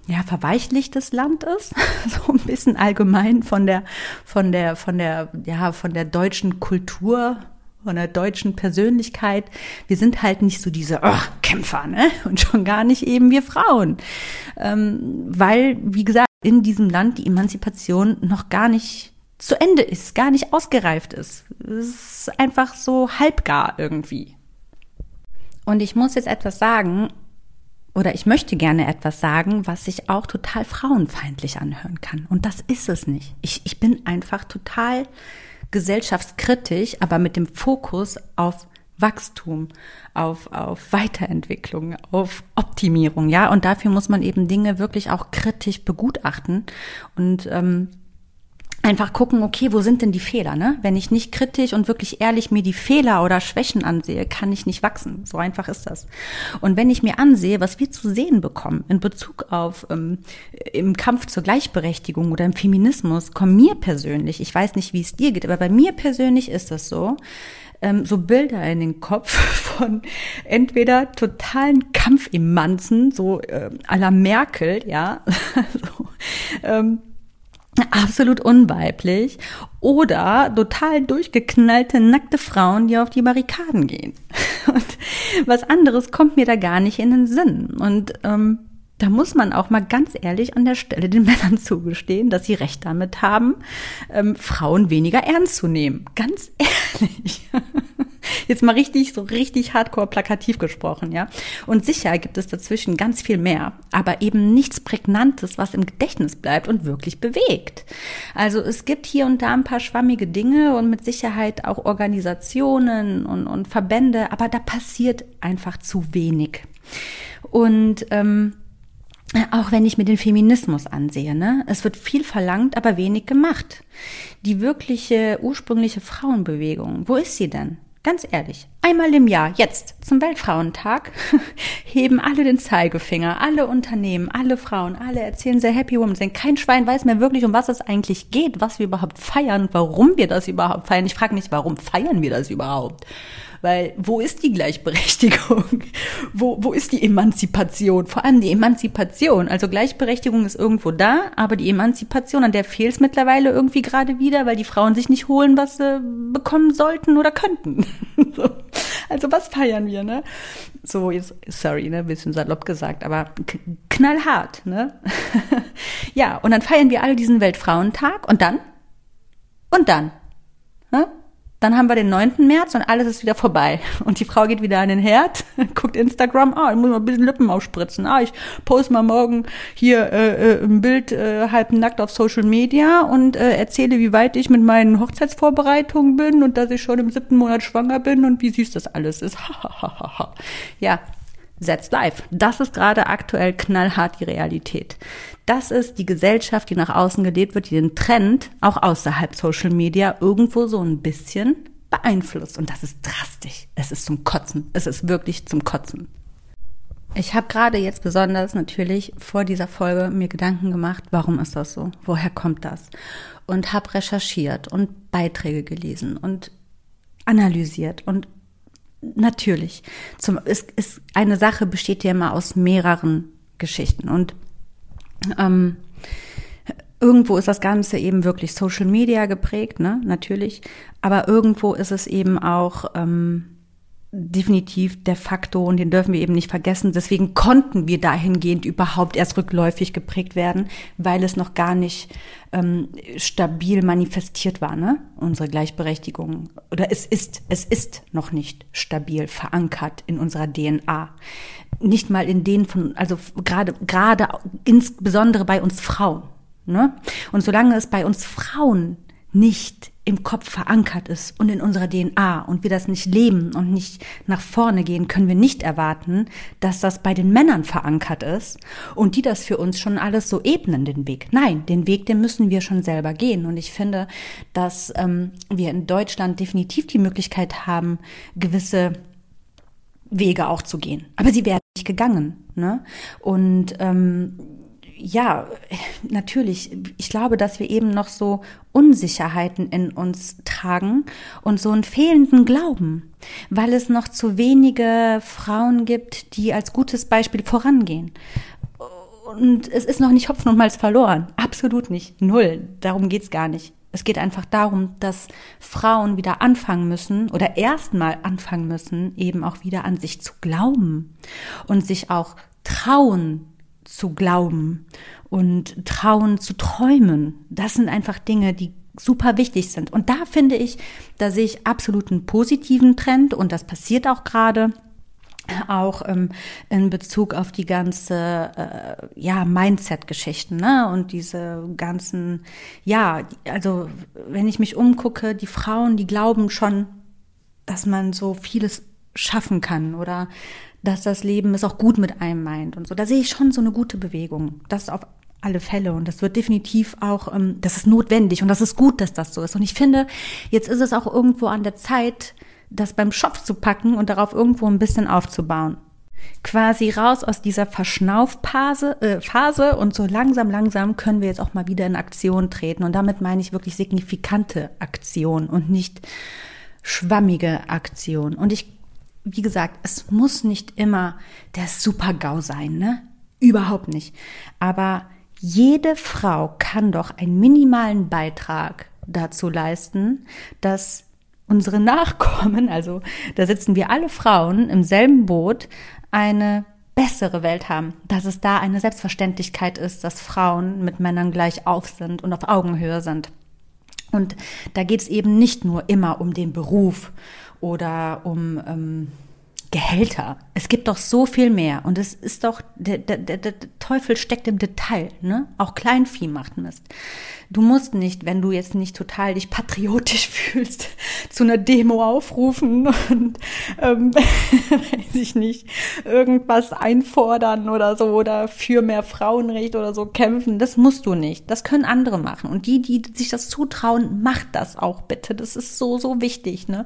ja, verweichlichtes Land ist, so ein bisschen allgemein von der, von der, von der, ja, von der deutschen Kultur, von der deutschen Persönlichkeit. Wir sind halt nicht so diese oh, Kämpfer, ne? Und schon gar nicht eben wir Frauen. Ähm, weil, wie gesagt, in diesem Land die Emanzipation noch gar nicht zu Ende ist, gar nicht ausgereift ist. Es ist einfach so halbgar irgendwie. Und ich muss jetzt etwas sagen, oder ich möchte gerne etwas sagen, was sich auch total frauenfeindlich anhören kann. Und das ist es nicht. Ich, ich bin einfach total gesellschaftskritisch, aber mit dem Fokus auf Wachstum, auf, auf Weiterentwicklung, auf Optimierung, ja. Und dafür muss man eben Dinge wirklich auch kritisch begutachten und ähm, einfach gucken, okay, wo sind denn die Fehler, ne? Wenn ich nicht kritisch und wirklich ehrlich mir die Fehler oder Schwächen ansehe, kann ich nicht wachsen. So einfach ist das. Und wenn ich mir ansehe, was wir zu sehen bekommen in Bezug auf ähm, im Kampf zur Gleichberechtigung oder im Feminismus, kommen mir persönlich, ich weiß nicht, wie es dir geht, aber bei mir persönlich ist das so, ähm, so Bilder in den Kopf von entweder totalen Kampf im Manzen, so äh, à la Merkel, ja, so, ähm, absolut unweiblich oder total durchgeknallte, nackte Frauen, die auf die Barrikaden gehen. Und was anderes kommt mir da gar nicht in den Sinn. Und ähm, da muss man auch mal ganz ehrlich an der Stelle den Männern zugestehen, dass sie recht damit haben, ähm, Frauen weniger ernst zu nehmen. Ganz ehrlich. Jetzt mal richtig, so richtig hardcore plakativ gesprochen, ja. Und sicher gibt es dazwischen ganz viel mehr, aber eben nichts Prägnantes, was im Gedächtnis bleibt und wirklich bewegt. Also es gibt hier und da ein paar schwammige Dinge und mit Sicherheit auch Organisationen und, und Verbände, aber da passiert einfach zu wenig. Und ähm, auch wenn ich mir den Feminismus ansehe, ne? Es wird viel verlangt, aber wenig gemacht. Die wirkliche ursprüngliche Frauenbewegung, wo ist sie denn? Ganz ehrlich, einmal im Jahr, jetzt zum Weltfrauentag, heben alle den Zeigefinger, alle Unternehmen, alle Frauen, alle erzählen sehr Happy Women sind. Kein Schwein weiß mehr wirklich, um was es eigentlich geht, was wir überhaupt feiern, warum wir das überhaupt feiern. Ich frage mich, warum feiern wir das überhaupt? Weil wo ist die Gleichberechtigung? wo, wo ist die Emanzipation? Vor allem die Emanzipation. Also Gleichberechtigung ist irgendwo da, aber die Emanzipation, an der fehlt es mittlerweile irgendwie gerade wieder, weil die Frauen sich nicht holen, was sie bekommen sollten oder könnten. so. Also was feiern wir, ne? So, jetzt, sorry, ne, bisschen salopp gesagt, aber knallhart, ne? ja, und dann feiern wir alle diesen Weltfrauentag und dann? Und dann? Ne? Dann haben wir den 9. März und alles ist wieder vorbei. Und die Frau geht wieder an den Herd, guckt Instagram, ah, ich muss mal ein bisschen Lippen aufspritzen. Ah, ich poste mal morgen hier äh, äh, ein Bild äh, halb nackt auf Social Media und äh, erzähle, wie weit ich mit meinen Hochzeitsvorbereitungen bin und dass ich schon im siebten Monat schwanger bin und wie süß das alles ist. ja, That's life. Das ist gerade aktuell knallhart die Realität. Das ist die Gesellschaft, die nach außen gelebt wird, die den Trend auch außerhalb Social Media irgendwo so ein bisschen beeinflusst. Und das ist drastisch. Es ist zum Kotzen. Es ist wirklich zum Kotzen. Ich habe gerade jetzt besonders natürlich vor dieser Folge mir Gedanken gemacht, warum ist das so? Woher kommt das? Und habe recherchiert und Beiträge gelesen und analysiert und natürlich. Zum, ist, ist eine Sache besteht ja immer aus mehreren Geschichten und ähm, irgendwo ist das Ganze eben wirklich Social Media geprägt, ne, natürlich. Aber irgendwo ist es eben auch ähm, definitiv der Faktor und den dürfen wir eben nicht vergessen. Deswegen konnten wir dahingehend überhaupt erst rückläufig geprägt werden, weil es noch gar nicht ähm, stabil manifestiert war, ne? Unsere Gleichberechtigung. Oder es ist, es ist noch nicht stabil verankert in unserer DNA. Nicht mal in denen von, also gerade, gerade insbesondere bei uns Frauen. Ne? Und solange es bei uns Frauen nicht im Kopf verankert ist und in unserer DNA und wir das nicht leben und nicht nach vorne gehen, können wir nicht erwarten, dass das bei den Männern verankert ist und die das für uns schon alles so ebnen, den Weg. Nein, den Weg, den müssen wir schon selber gehen. Und ich finde, dass ähm, wir in Deutschland definitiv die Möglichkeit haben, gewisse Wege auch zu gehen. Aber sie werden nicht gegangen. Ne? Und ähm, ja, natürlich, ich glaube, dass wir eben noch so Unsicherheiten in uns tragen und so einen fehlenden Glauben, weil es noch zu wenige Frauen gibt, die als gutes Beispiel vorangehen. Und es ist noch nicht Hopfen und Malz verloren. Absolut nicht. Null. Darum geht's gar nicht. Es geht einfach darum, dass Frauen wieder anfangen müssen oder erstmal anfangen müssen, eben auch wieder an sich zu glauben und sich auch trauen, zu glauben und trauen zu träumen. Das sind einfach Dinge, die super wichtig sind. Und da finde ich, da sehe ich absolut einen positiven Trend und das passiert auch gerade auch ähm, in Bezug auf die ganze äh, ja Mindset-Geschichten ne und diese ganzen ja also wenn ich mich umgucke die Frauen die glauben schon dass man so vieles schaffen kann oder dass das Leben es auch gut mit einem meint und so. Da sehe ich schon so eine gute Bewegung. Das auf alle Fälle. Und das wird definitiv auch, ähm, das ist notwendig und das ist gut, dass das so ist. Und ich finde, jetzt ist es auch irgendwo an der Zeit, das beim Schopf zu packen und darauf irgendwo ein bisschen aufzubauen. Quasi raus aus dieser Verschnaufphase äh, Phase und so langsam, langsam können wir jetzt auch mal wieder in Aktion treten. Und damit meine ich wirklich signifikante Aktion und nicht schwammige Aktion. Und ich wie gesagt, es muss nicht immer der Super-GAU sein, ne? Überhaupt nicht. Aber jede Frau kann doch einen minimalen Beitrag dazu leisten, dass unsere Nachkommen, also da sitzen wir alle Frauen im selben Boot, eine bessere Welt haben, dass es da eine Selbstverständlichkeit ist, dass Frauen mit Männern gleich auf sind und auf Augenhöhe sind. Und da geht es eben nicht nur immer um den Beruf oder um ähm, Gehälter. Es gibt doch so viel mehr. Und es ist doch, der, der, der, der Teufel steckt im Detail, ne? Auch Kleinvieh macht Mist. Du musst nicht, wenn du jetzt nicht total dich patriotisch fühlst, zu einer Demo aufrufen und, ähm, weiß ich nicht, irgendwas einfordern oder so oder für mehr Frauenrecht oder so kämpfen. Das musst du nicht. Das können andere machen. Und die, die sich das zutrauen, macht das auch bitte. Das ist so, so wichtig, ne?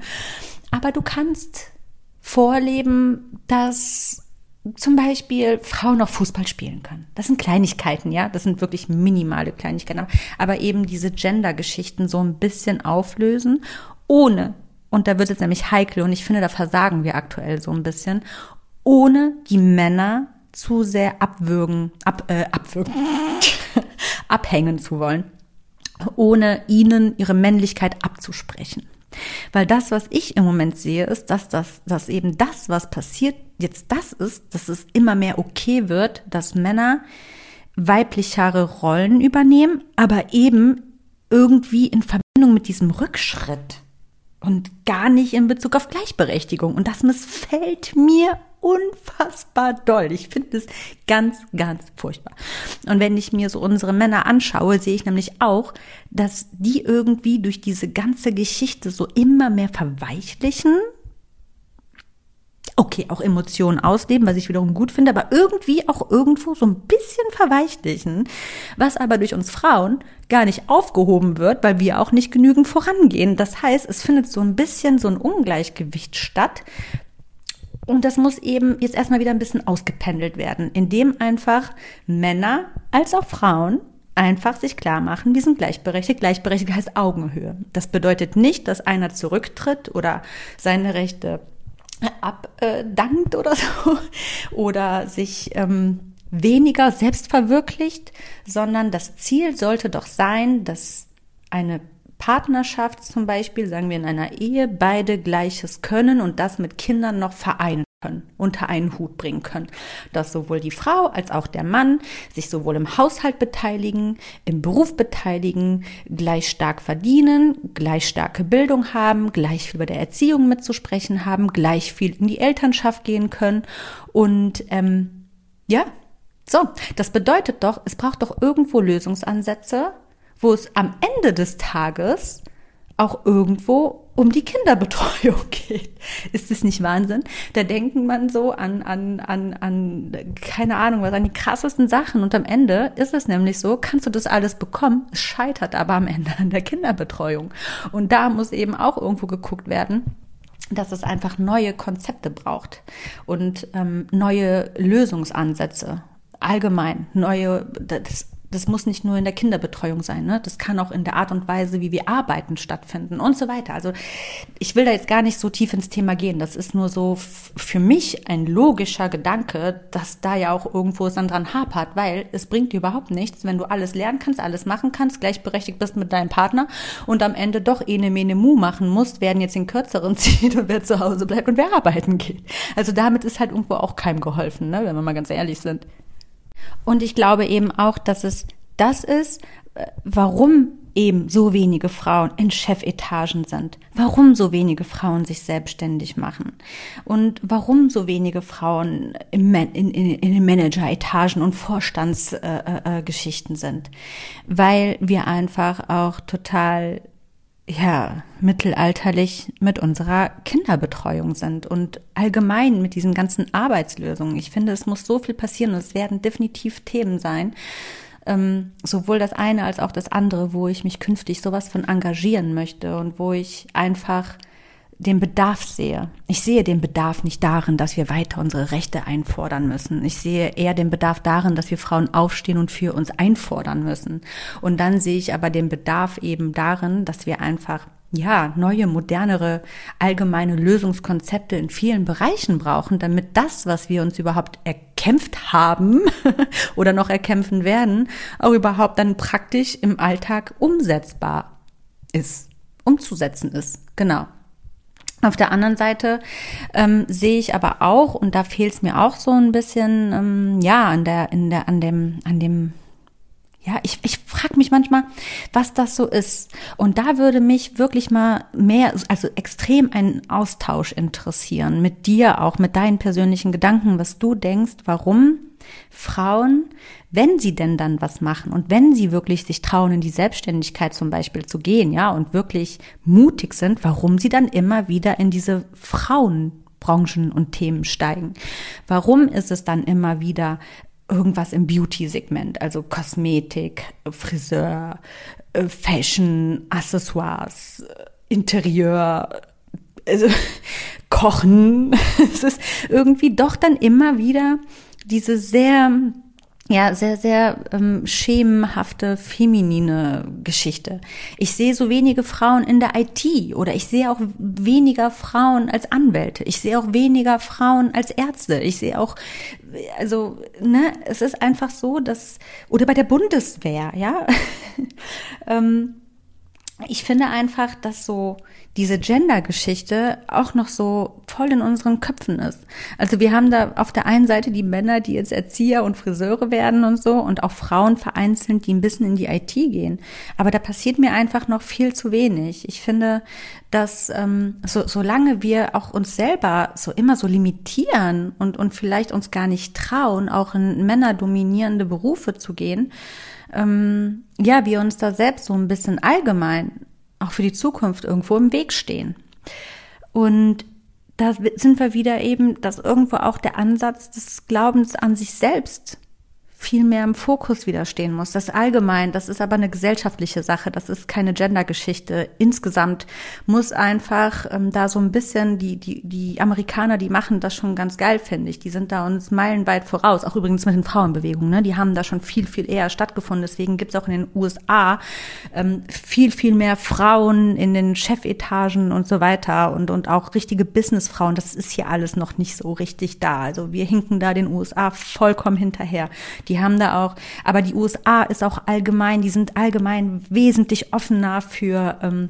Aber du kannst vorleben, dass zum Beispiel Frauen noch Fußball spielen können. Das sind Kleinigkeiten, ja, das sind wirklich minimale Kleinigkeiten, aber eben diese Gender-Geschichten so ein bisschen auflösen, ohne, und da wird es nämlich heikel und ich finde, da versagen wir aktuell so ein bisschen, ohne die Männer zu sehr abwürgen, ab, äh, abwürgen, abhängen zu wollen, ohne ihnen ihre Männlichkeit abzusprechen. Weil das, was ich im Moment sehe, ist, dass das, dass eben das, was passiert, jetzt das ist, dass es immer mehr okay wird, dass Männer weiblichere Rollen übernehmen, aber eben irgendwie in Verbindung mit diesem Rückschritt und gar nicht in Bezug auf Gleichberechtigung. Und das missfällt mir unfassbar doll. Ich finde es ganz, ganz furchtbar. Und wenn ich mir so unsere Männer anschaue, sehe ich nämlich auch, dass die irgendwie durch diese ganze Geschichte so immer mehr verweichlichen. Okay, auch Emotionen ausleben, was ich wiederum gut finde, aber irgendwie auch irgendwo so ein bisschen verweichlichen, was aber durch uns Frauen gar nicht aufgehoben wird, weil wir auch nicht genügend vorangehen. Das heißt, es findet so ein bisschen so ein Ungleichgewicht statt, und das muss eben jetzt erstmal wieder ein bisschen ausgependelt werden, indem einfach Männer als auch Frauen einfach sich klar machen, wir sind gleichberechtigt. Gleichberechtigt heißt Augenhöhe. Das bedeutet nicht, dass einer zurücktritt oder seine Rechte abdankt oder so oder sich ähm, weniger selbst verwirklicht, sondern das Ziel sollte doch sein, dass eine Partnerschaft zum Beispiel, sagen wir in einer Ehe, beide Gleiches können und das mit Kindern noch vereinen können, unter einen Hut bringen können. Dass sowohl die Frau als auch der Mann sich sowohl im Haushalt beteiligen, im Beruf beteiligen, gleich stark verdienen, gleich starke Bildung haben, gleich viel bei der Erziehung mitzusprechen haben, gleich viel in die Elternschaft gehen können und ähm, ja, so, das bedeutet doch, es braucht doch irgendwo Lösungsansätze, wo es am Ende des Tages auch irgendwo um die Kinderbetreuung geht. Ist das nicht Wahnsinn? Da denkt man so an, an, an, an, keine Ahnung was, an die krassesten Sachen. Und am Ende ist es nämlich so, kannst du das alles bekommen, es scheitert aber am Ende an der Kinderbetreuung. Und da muss eben auch irgendwo geguckt werden, dass es einfach neue Konzepte braucht und ähm, neue Lösungsansätze allgemein neue, das das muss nicht nur in der Kinderbetreuung sein, ne? Das kann auch in der Art und Weise, wie wir arbeiten, stattfinden und so weiter. Also ich will da jetzt gar nicht so tief ins Thema gehen. Das ist nur so für mich ein logischer Gedanke, dass da ja auch irgendwo es dann dran hapert, weil es bringt dir überhaupt nichts, wenn du alles lernen kannst, alles machen kannst, gleichberechtigt bist mit deinem Partner und am Ende doch ene mene mu machen musst, werden jetzt den kürzeren zieht und wer zu Hause bleibt und wer arbeiten geht. Also damit ist halt irgendwo auch keinem geholfen, ne? wenn wir mal ganz ehrlich sind. Und ich glaube eben auch, dass es das ist, äh, warum eben so wenige Frauen in Chefetagen sind, warum so wenige Frauen sich selbstständig machen. Und warum so wenige Frauen in, in, in den Manageretagen und Vorstandsgeschichten äh, äh, sind, weil wir einfach auch total ja, mittelalterlich mit unserer Kinderbetreuung sind und allgemein mit diesen ganzen Arbeitslösungen. Ich finde, es muss so viel passieren und es werden definitiv Themen sein, ähm, sowohl das eine als auch das andere, wo ich mich künftig sowas von engagieren möchte und wo ich einfach den Bedarf sehe. Ich sehe den Bedarf nicht darin, dass wir weiter unsere Rechte einfordern müssen. Ich sehe eher den Bedarf darin, dass wir Frauen aufstehen und für uns einfordern müssen. Und dann sehe ich aber den Bedarf eben darin, dass wir einfach ja, neue, modernere, allgemeine Lösungskonzepte in vielen Bereichen brauchen, damit das, was wir uns überhaupt erkämpft haben oder noch erkämpfen werden, auch überhaupt dann praktisch im Alltag umsetzbar ist, umzusetzen ist. Genau. Auf der anderen Seite ähm, sehe ich aber auch, und da fehlt es mir auch so ein bisschen, ähm, ja, an der, in der, an dem, an dem, ja, ich, ich frage mich manchmal, was das so ist. Und da würde mich wirklich mal mehr, also extrem ein Austausch interessieren mit dir auch, mit deinen persönlichen Gedanken, was du denkst, warum Frauen, wenn sie denn dann was machen und wenn sie wirklich sich trauen, in die Selbstständigkeit zum Beispiel zu gehen, ja, und wirklich mutig sind, warum sie dann immer wieder in diese Frauenbranchen und Themen steigen. Warum ist es dann immer wieder irgendwas im Beauty-Segment, also Kosmetik, Friseur, äh, Fashion, Accessoires, Interieur, also Kochen. Es ist irgendwie doch dann immer wieder diese sehr ja, sehr, sehr ähm, schemenhafte, feminine Geschichte. Ich sehe so wenige Frauen in der IT oder ich sehe auch weniger Frauen als Anwälte. Ich sehe auch weniger Frauen als Ärzte. Ich sehe auch, also, ne, es ist einfach so, dass, oder bei der Bundeswehr, ja. ähm, ich finde einfach, dass so diese Gender-Geschichte auch noch so voll in unseren Köpfen ist. Also wir haben da auf der einen Seite die Männer, die jetzt Erzieher und Friseure werden und so und auch Frauen vereinzelt, die ein bisschen in die IT gehen. Aber da passiert mir einfach noch viel zu wenig. Ich finde, dass ähm, so, solange wir auch uns selber so immer so limitieren und, und vielleicht uns gar nicht trauen, auch in männerdominierende Berufe zu gehen, ähm, ja, wir uns da selbst so ein bisschen allgemein auch für die Zukunft irgendwo im Weg stehen. Und da sind wir wieder eben, dass irgendwo auch der Ansatz des Glaubens an sich selbst viel mehr im Fokus widerstehen muss. Das allgemein, das ist aber eine gesellschaftliche Sache, das ist keine Gendergeschichte. Insgesamt muss einfach ähm, da so ein bisschen die, die, die Amerikaner, die machen das schon ganz geil, finde ich. Die sind da uns meilenweit voraus, auch übrigens mit den Frauenbewegungen, ne? Die haben da schon viel, viel eher stattgefunden. Deswegen gibt's auch in den USA ähm, viel, viel mehr Frauen in den Chefetagen und so weiter und, und auch richtige Businessfrauen. Das ist hier alles noch nicht so richtig da. Also wir hinken da den USA vollkommen hinterher die haben da auch, aber die USA ist auch allgemein, die sind allgemein wesentlich offener für ähm,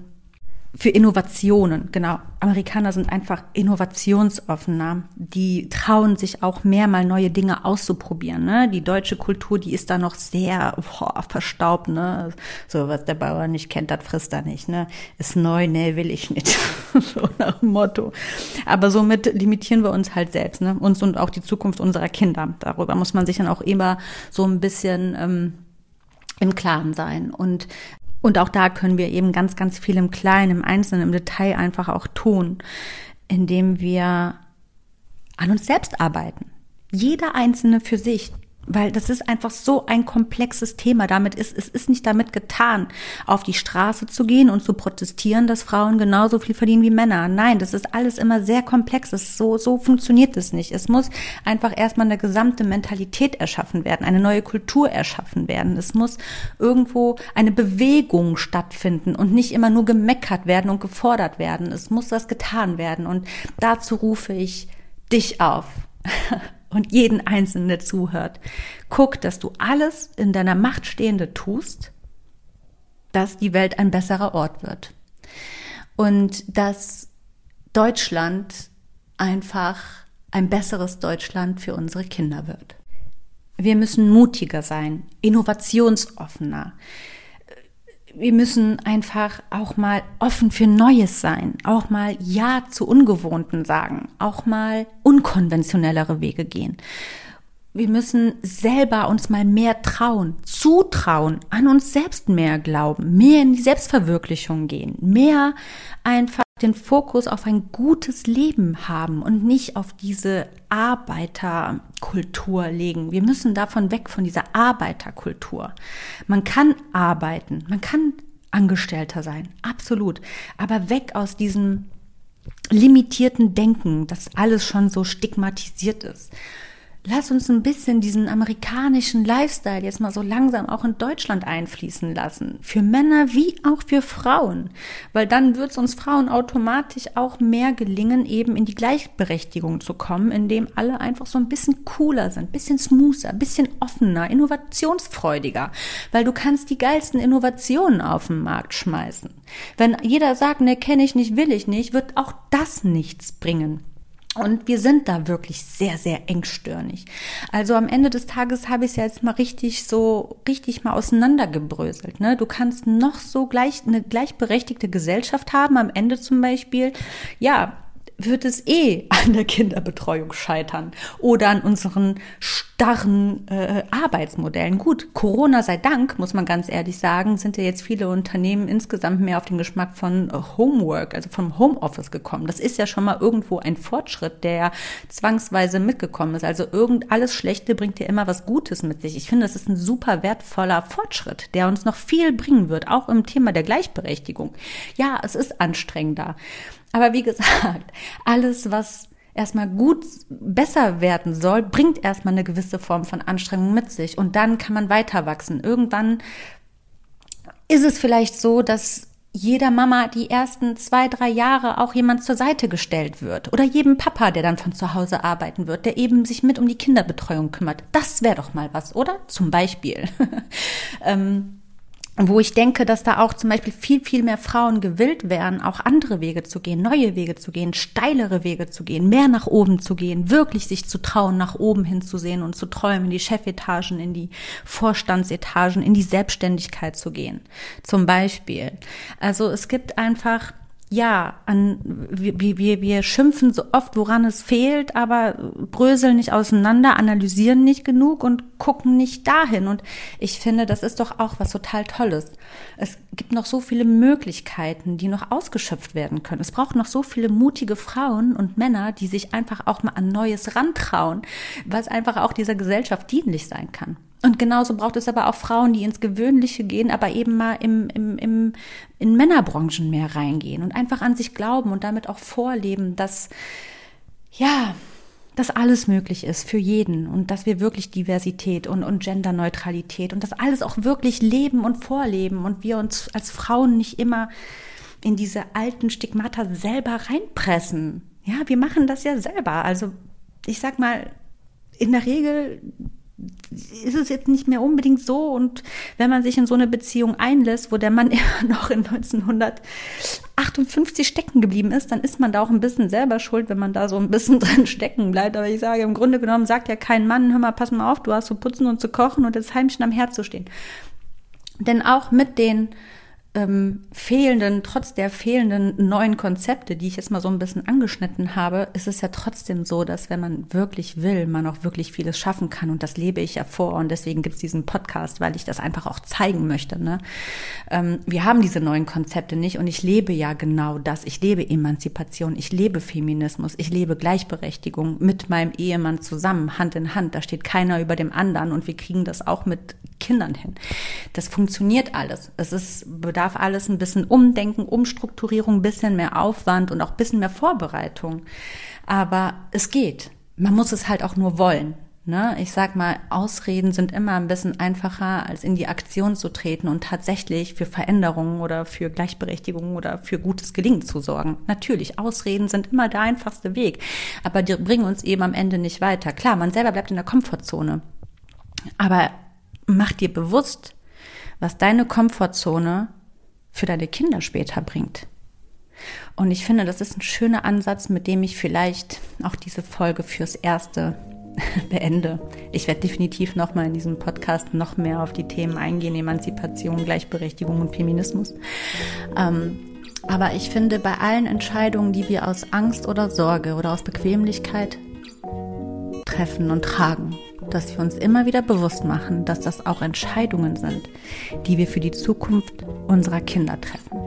für Innovationen, genau. Amerikaner sind einfach innovationsoffener. Die trauen sich auch mehr mal neue Dinge auszuprobieren. Ne? Die deutsche Kultur, die ist da noch sehr boah, verstaubt. Ne? So was der Bauer nicht kennt, das frisst er nicht. Ne? Ist neu, ne, will ich nicht. so nach dem Motto. Aber somit limitieren wir uns halt selbst, ne? uns und auch die Zukunft unserer Kinder. Darüber muss man sich dann auch immer so ein bisschen ähm, im Klaren sein. Und und auch da können wir eben ganz, ganz viel im Kleinen, im Einzelnen, im Detail einfach auch tun, indem wir an uns selbst arbeiten. Jeder Einzelne für sich weil das ist einfach so ein komplexes Thema. Damit ist, es ist nicht damit getan, auf die Straße zu gehen und zu protestieren, dass Frauen genauso viel verdienen wie Männer. Nein, das ist alles immer sehr komplex. Das so, so funktioniert es nicht. Es muss einfach erstmal eine gesamte Mentalität erschaffen werden, eine neue Kultur erschaffen werden. Es muss irgendwo eine Bewegung stattfinden und nicht immer nur gemeckert werden und gefordert werden. Es muss was getan werden. Und dazu rufe ich dich auf. und jeden Einzelnen, zuhört. Guck, dass du alles in deiner Macht Stehende tust, dass die Welt ein besserer Ort wird. Und dass Deutschland einfach ein besseres Deutschland für unsere Kinder wird. Wir müssen mutiger sein, innovationsoffener wir müssen einfach auch mal offen für Neues sein, auch mal Ja zu Ungewohnten sagen, auch mal unkonventionellere Wege gehen. Wir müssen selber uns mal mehr trauen, zutrauen, an uns selbst mehr glauben, mehr in die Selbstverwirklichung gehen, mehr einfach den Fokus auf ein gutes Leben haben und nicht auf diese Arbeiterkultur legen. Wir müssen davon weg, von dieser Arbeiterkultur. Man kann arbeiten, man kann Angestellter sein, absolut, aber weg aus diesem limitierten Denken, dass alles schon so stigmatisiert ist lass uns ein bisschen diesen amerikanischen Lifestyle jetzt mal so langsam auch in Deutschland einfließen lassen. Für Männer wie auch für Frauen. Weil dann wird es uns Frauen automatisch auch mehr gelingen, eben in die Gleichberechtigung zu kommen, indem alle einfach so ein bisschen cooler sind, bisschen smoother, bisschen offener, innovationsfreudiger. Weil du kannst die geilsten Innovationen auf den Markt schmeißen. Wenn jeder sagt, ne, kenne ich nicht, will ich nicht, wird auch das nichts bringen. Und wir sind da wirklich sehr, sehr engstirnig. Also am Ende des Tages habe ich es ja jetzt mal richtig so, richtig mal auseinandergebröselt. Ne? Du kannst noch so gleich eine gleichberechtigte Gesellschaft haben. Am Ende zum Beispiel, ja, wird es eh an der Kinderbetreuung scheitern oder an unseren starren äh, Arbeitsmodellen. Gut, Corona sei Dank, muss man ganz ehrlich sagen, sind ja jetzt viele Unternehmen insgesamt mehr auf den Geschmack von Homework, also vom Homeoffice gekommen. Das ist ja schon mal irgendwo ein Fortschritt, der ja zwangsweise mitgekommen ist. Also irgend alles Schlechte bringt ja immer was Gutes mit sich. Ich finde, das ist ein super wertvoller Fortschritt, der uns noch viel bringen wird, auch im Thema der Gleichberechtigung. Ja, es ist anstrengender. Aber wie gesagt, alles, was erstmal gut besser werden soll, bringt erstmal eine gewisse Form von Anstrengung mit sich und dann kann man weiter wachsen. Irgendwann ist es vielleicht so, dass jeder Mama die ersten zwei, drei Jahre auch jemand zur Seite gestellt wird. Oder jedem Papa, der dann von zu Hause arbeiten wird, der eben sich mit um die Kinderbetreuung kümmert. Das wäre doch mal was, oder? Zum Beispiel. ähm, wo ich denke, dass da auch zum Beispiel viel, viel mehr Frauen gewillt wären, auch andere Wege zu gehen, neue Wege zu gehen, steilere Wege zu gehen, mehr nach oben zu gehen, wirklich sich zu trauen, nach oben hinzusehen und zu träumen, in die Chefetagen, in die Vorstandsetagen, in die Selbstständigkeit zu gehen. Zum Beispiel. Also es gibt einfach ja, an, wir, wir, wir schimpfen so oft, woran es fehlt, aber bröseln nicht auseinander, analysieren nicht genug und gucken nicht dahin. Und ich finde, das ist doch auch was total Tolles. Es gibt noch so viele Möglichkeiten, die noch ausgeschöpft werden können. Es braucht noch so viele mutige Frauen und Männer, die sich einfach auch mal an Neues rantrauen, was einfach auch dieser Gesellschaft dienlich sein kann. Und genauso braucht es aber auch Frauen, die ins Gewöhnliche gehen, aber eben mal im, im, im, in Männerbranchen mehr reingehen und einfach an sich glauben und damit auch vorleben, dass, ja, dass alles möglich ist für jeden und dass wir wirklich Diversität und, und Genderneutralität und das alles auch wirklich leben und vorleben und wir uns als Frauen nicht immer in diese alten Stigmata selber reinpressen. Ja, wir machen das ja selber. Also ich sag mal, in der Regel ist es jetzt nicht mehr unbedingt so. Und wenn man sich in so eine Beziehung einlässt, wo der Mann immer noch in 1958 stecken geblieben ist, dann ist man da auch ein bisschen selber schuld, wenn man da so ein bisschen drin stecken bleibt. Aber ich sage, im Grunde genommen sagt ja kein Mann, hör mal, pass mal auf, du hast zu putzen und zu kochen und das Heimchen am Herd zu stehen. Denn auch mit den ähm, fehlenden, trotz der fehlenden neuen Konzepte, die ich jetzt mal so ein bisschen angeschnitten habe, ist es ja trotzdem so, dass wenn man wirklich will, man auch wirklich vieles schaffen kann. Und das lebe ich ja vor. Und deswegen gibt es diesen Podcast, weil ich das einfach auch zeigen möchte. Ne? Ähm, wir haben diese neuen Konzepte nicht und ich lebe ja genau das. Ich lebe Emanzipation, ich lebe Feminismus, ich lebe Gleichberechtigung mit meinem Ehemann zusammen, Hand in Hand. Da steht keiner über dem anderen und wir kriegen das auch mit Kindern hin. Das funktioniert alles. Es ist, bedarf alles ein bisschen Umdenken, Umstrukturierung, ein bisschen mehr Aufwand und auch ein bisschen mehr Vorbereitung. Aber es geht. Man muss es halt auch nur wollen. Ne? Ich sag mal, Ausreden sind immer ein bisschen einfacher, als in die Aktion zu treten und tatsächlich für Veränderungen oder für Gleichberechtigung oder für gutes Gelingen zu sorgen. Natürlich, Ausreden sind immer der einfachste Weg, aber die bringen uns eben am Ende nicht weiter. Klar, man selber bleibt in der Komfortzone. Aber mach dir bewusst, was deine Komfortzone für deine Kinder später bringt. Und ich finde, das ist ein schöner Ansatz, mit dem ich vielleicht auch diese Folge fürs Erste beende. Ich werde definitiv nochmal in diesem Podcast noch mehr auf die Themen eingehen, Emanzipation, Gleichberechtigung und Feminismus. Ähm, aber ich finde, bei allen Entscheidungen, die wir aus Angst oder Sorge oder aus Bequemlichkeit treffen und tragen, dass wir uns immer wieder bewusst machen, dass das auch Entscheidungen sind, die wir für die Zukunft unserer Kinder treffen.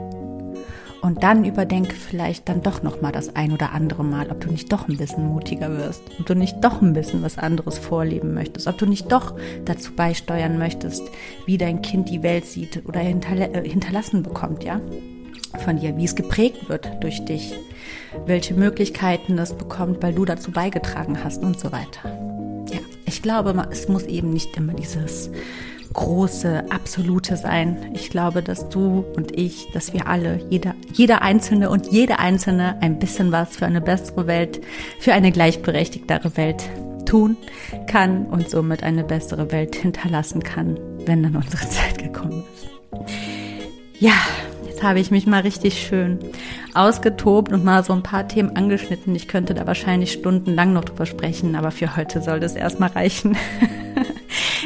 Und dann überdenke vielleicht dann doch noch mal das ein oder andere Mal, ob du nicht doch ein bisschen mutiger wirst, ob du nicht doch ein bisschen was anderes vorleben möchtest, ob du nicht doch dazu beisteuern möchtest, wie dein Kind die Welt sieht oder äh, hinterlassen bekommt, ja? Von dir, wie es geprägt wird durch dich, welche Möglichkeiten es bekommt, weil du dazu beigetragen hast und so weiter ich glaube, es muss eben nicht immer dieses große, absolute sein. Ich glaube, dass du und ich, dass wir alle, jeder, jeder Einzelne und jede Einzelne ein bisschen was für eine bessere Welt, für eine gleichberechtigtere Welt tun kann und somit eine bessere Welt hinterlassen kann, wenn dann unsere Zeit gekommen ist. Ja, jetzt habe ich mich mal richtig schön ausgetobt und mal so ein paar Themen angeschnitten. Ich könnte da wahrscheinlich stundenlang noch drüber sprechen, aber für heute soll das erstmal reichen.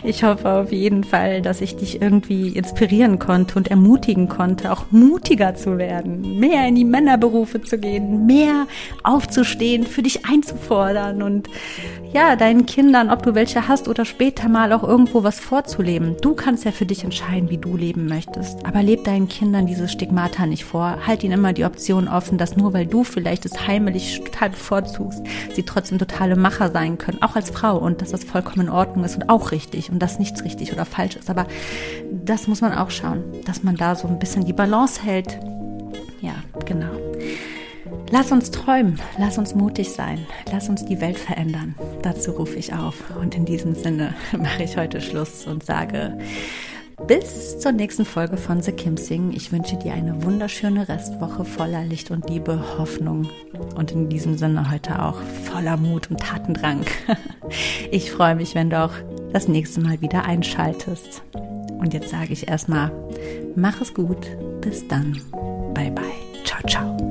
Ich hoffe auf jeden Fall, dass ich dich irgendwie inspirieren konnte und ermutigen konnte, auch mutiger zu werden, mehr in die Männerberufe zu gehen, mehr aufzustehen, für dich einzufordern und ja, deinen Kindern, ob du welche hast oder später mal auch irgendwo was vorzuleben. Du kannst ja für dich entscheiden, wie du leben möchtest. Aber leb deinen Kindern dieses Stigmata nicht vor. Halt ihnen immer die Option offen, dass nur weil du vielleicht es heimlich total bevorzugst, sie trotzdem totale Macher sein können, auch als Frau und dass das vollkommen in Ordnung ist und auch richtig und dass nichts richtig oder falsch ist. Aber das muss man auch schauen, dass man da so ein bisschen die Balance hält. Ja, genau. Lass uns träumen, lass uns mutig sein, lass uns die Welt verändern. Dazu rufe ich auf. Und in diesem Sinne mache ich heute Schluss und sage bis zur nächsten Folge von The Kim Sing. Ich wünsche dir eine wunderschöne Restwoche voller Licht und Liebe, Hoffnung und in diesem Sinne heute auch voller Mut und Tatendrang. Ich freue mich, wenn du auch das nächste Mal wieder einschaltest. Und jetzt sage ich erstmal, mach es gut, bis dann. Bye bye. Ciao, ciao.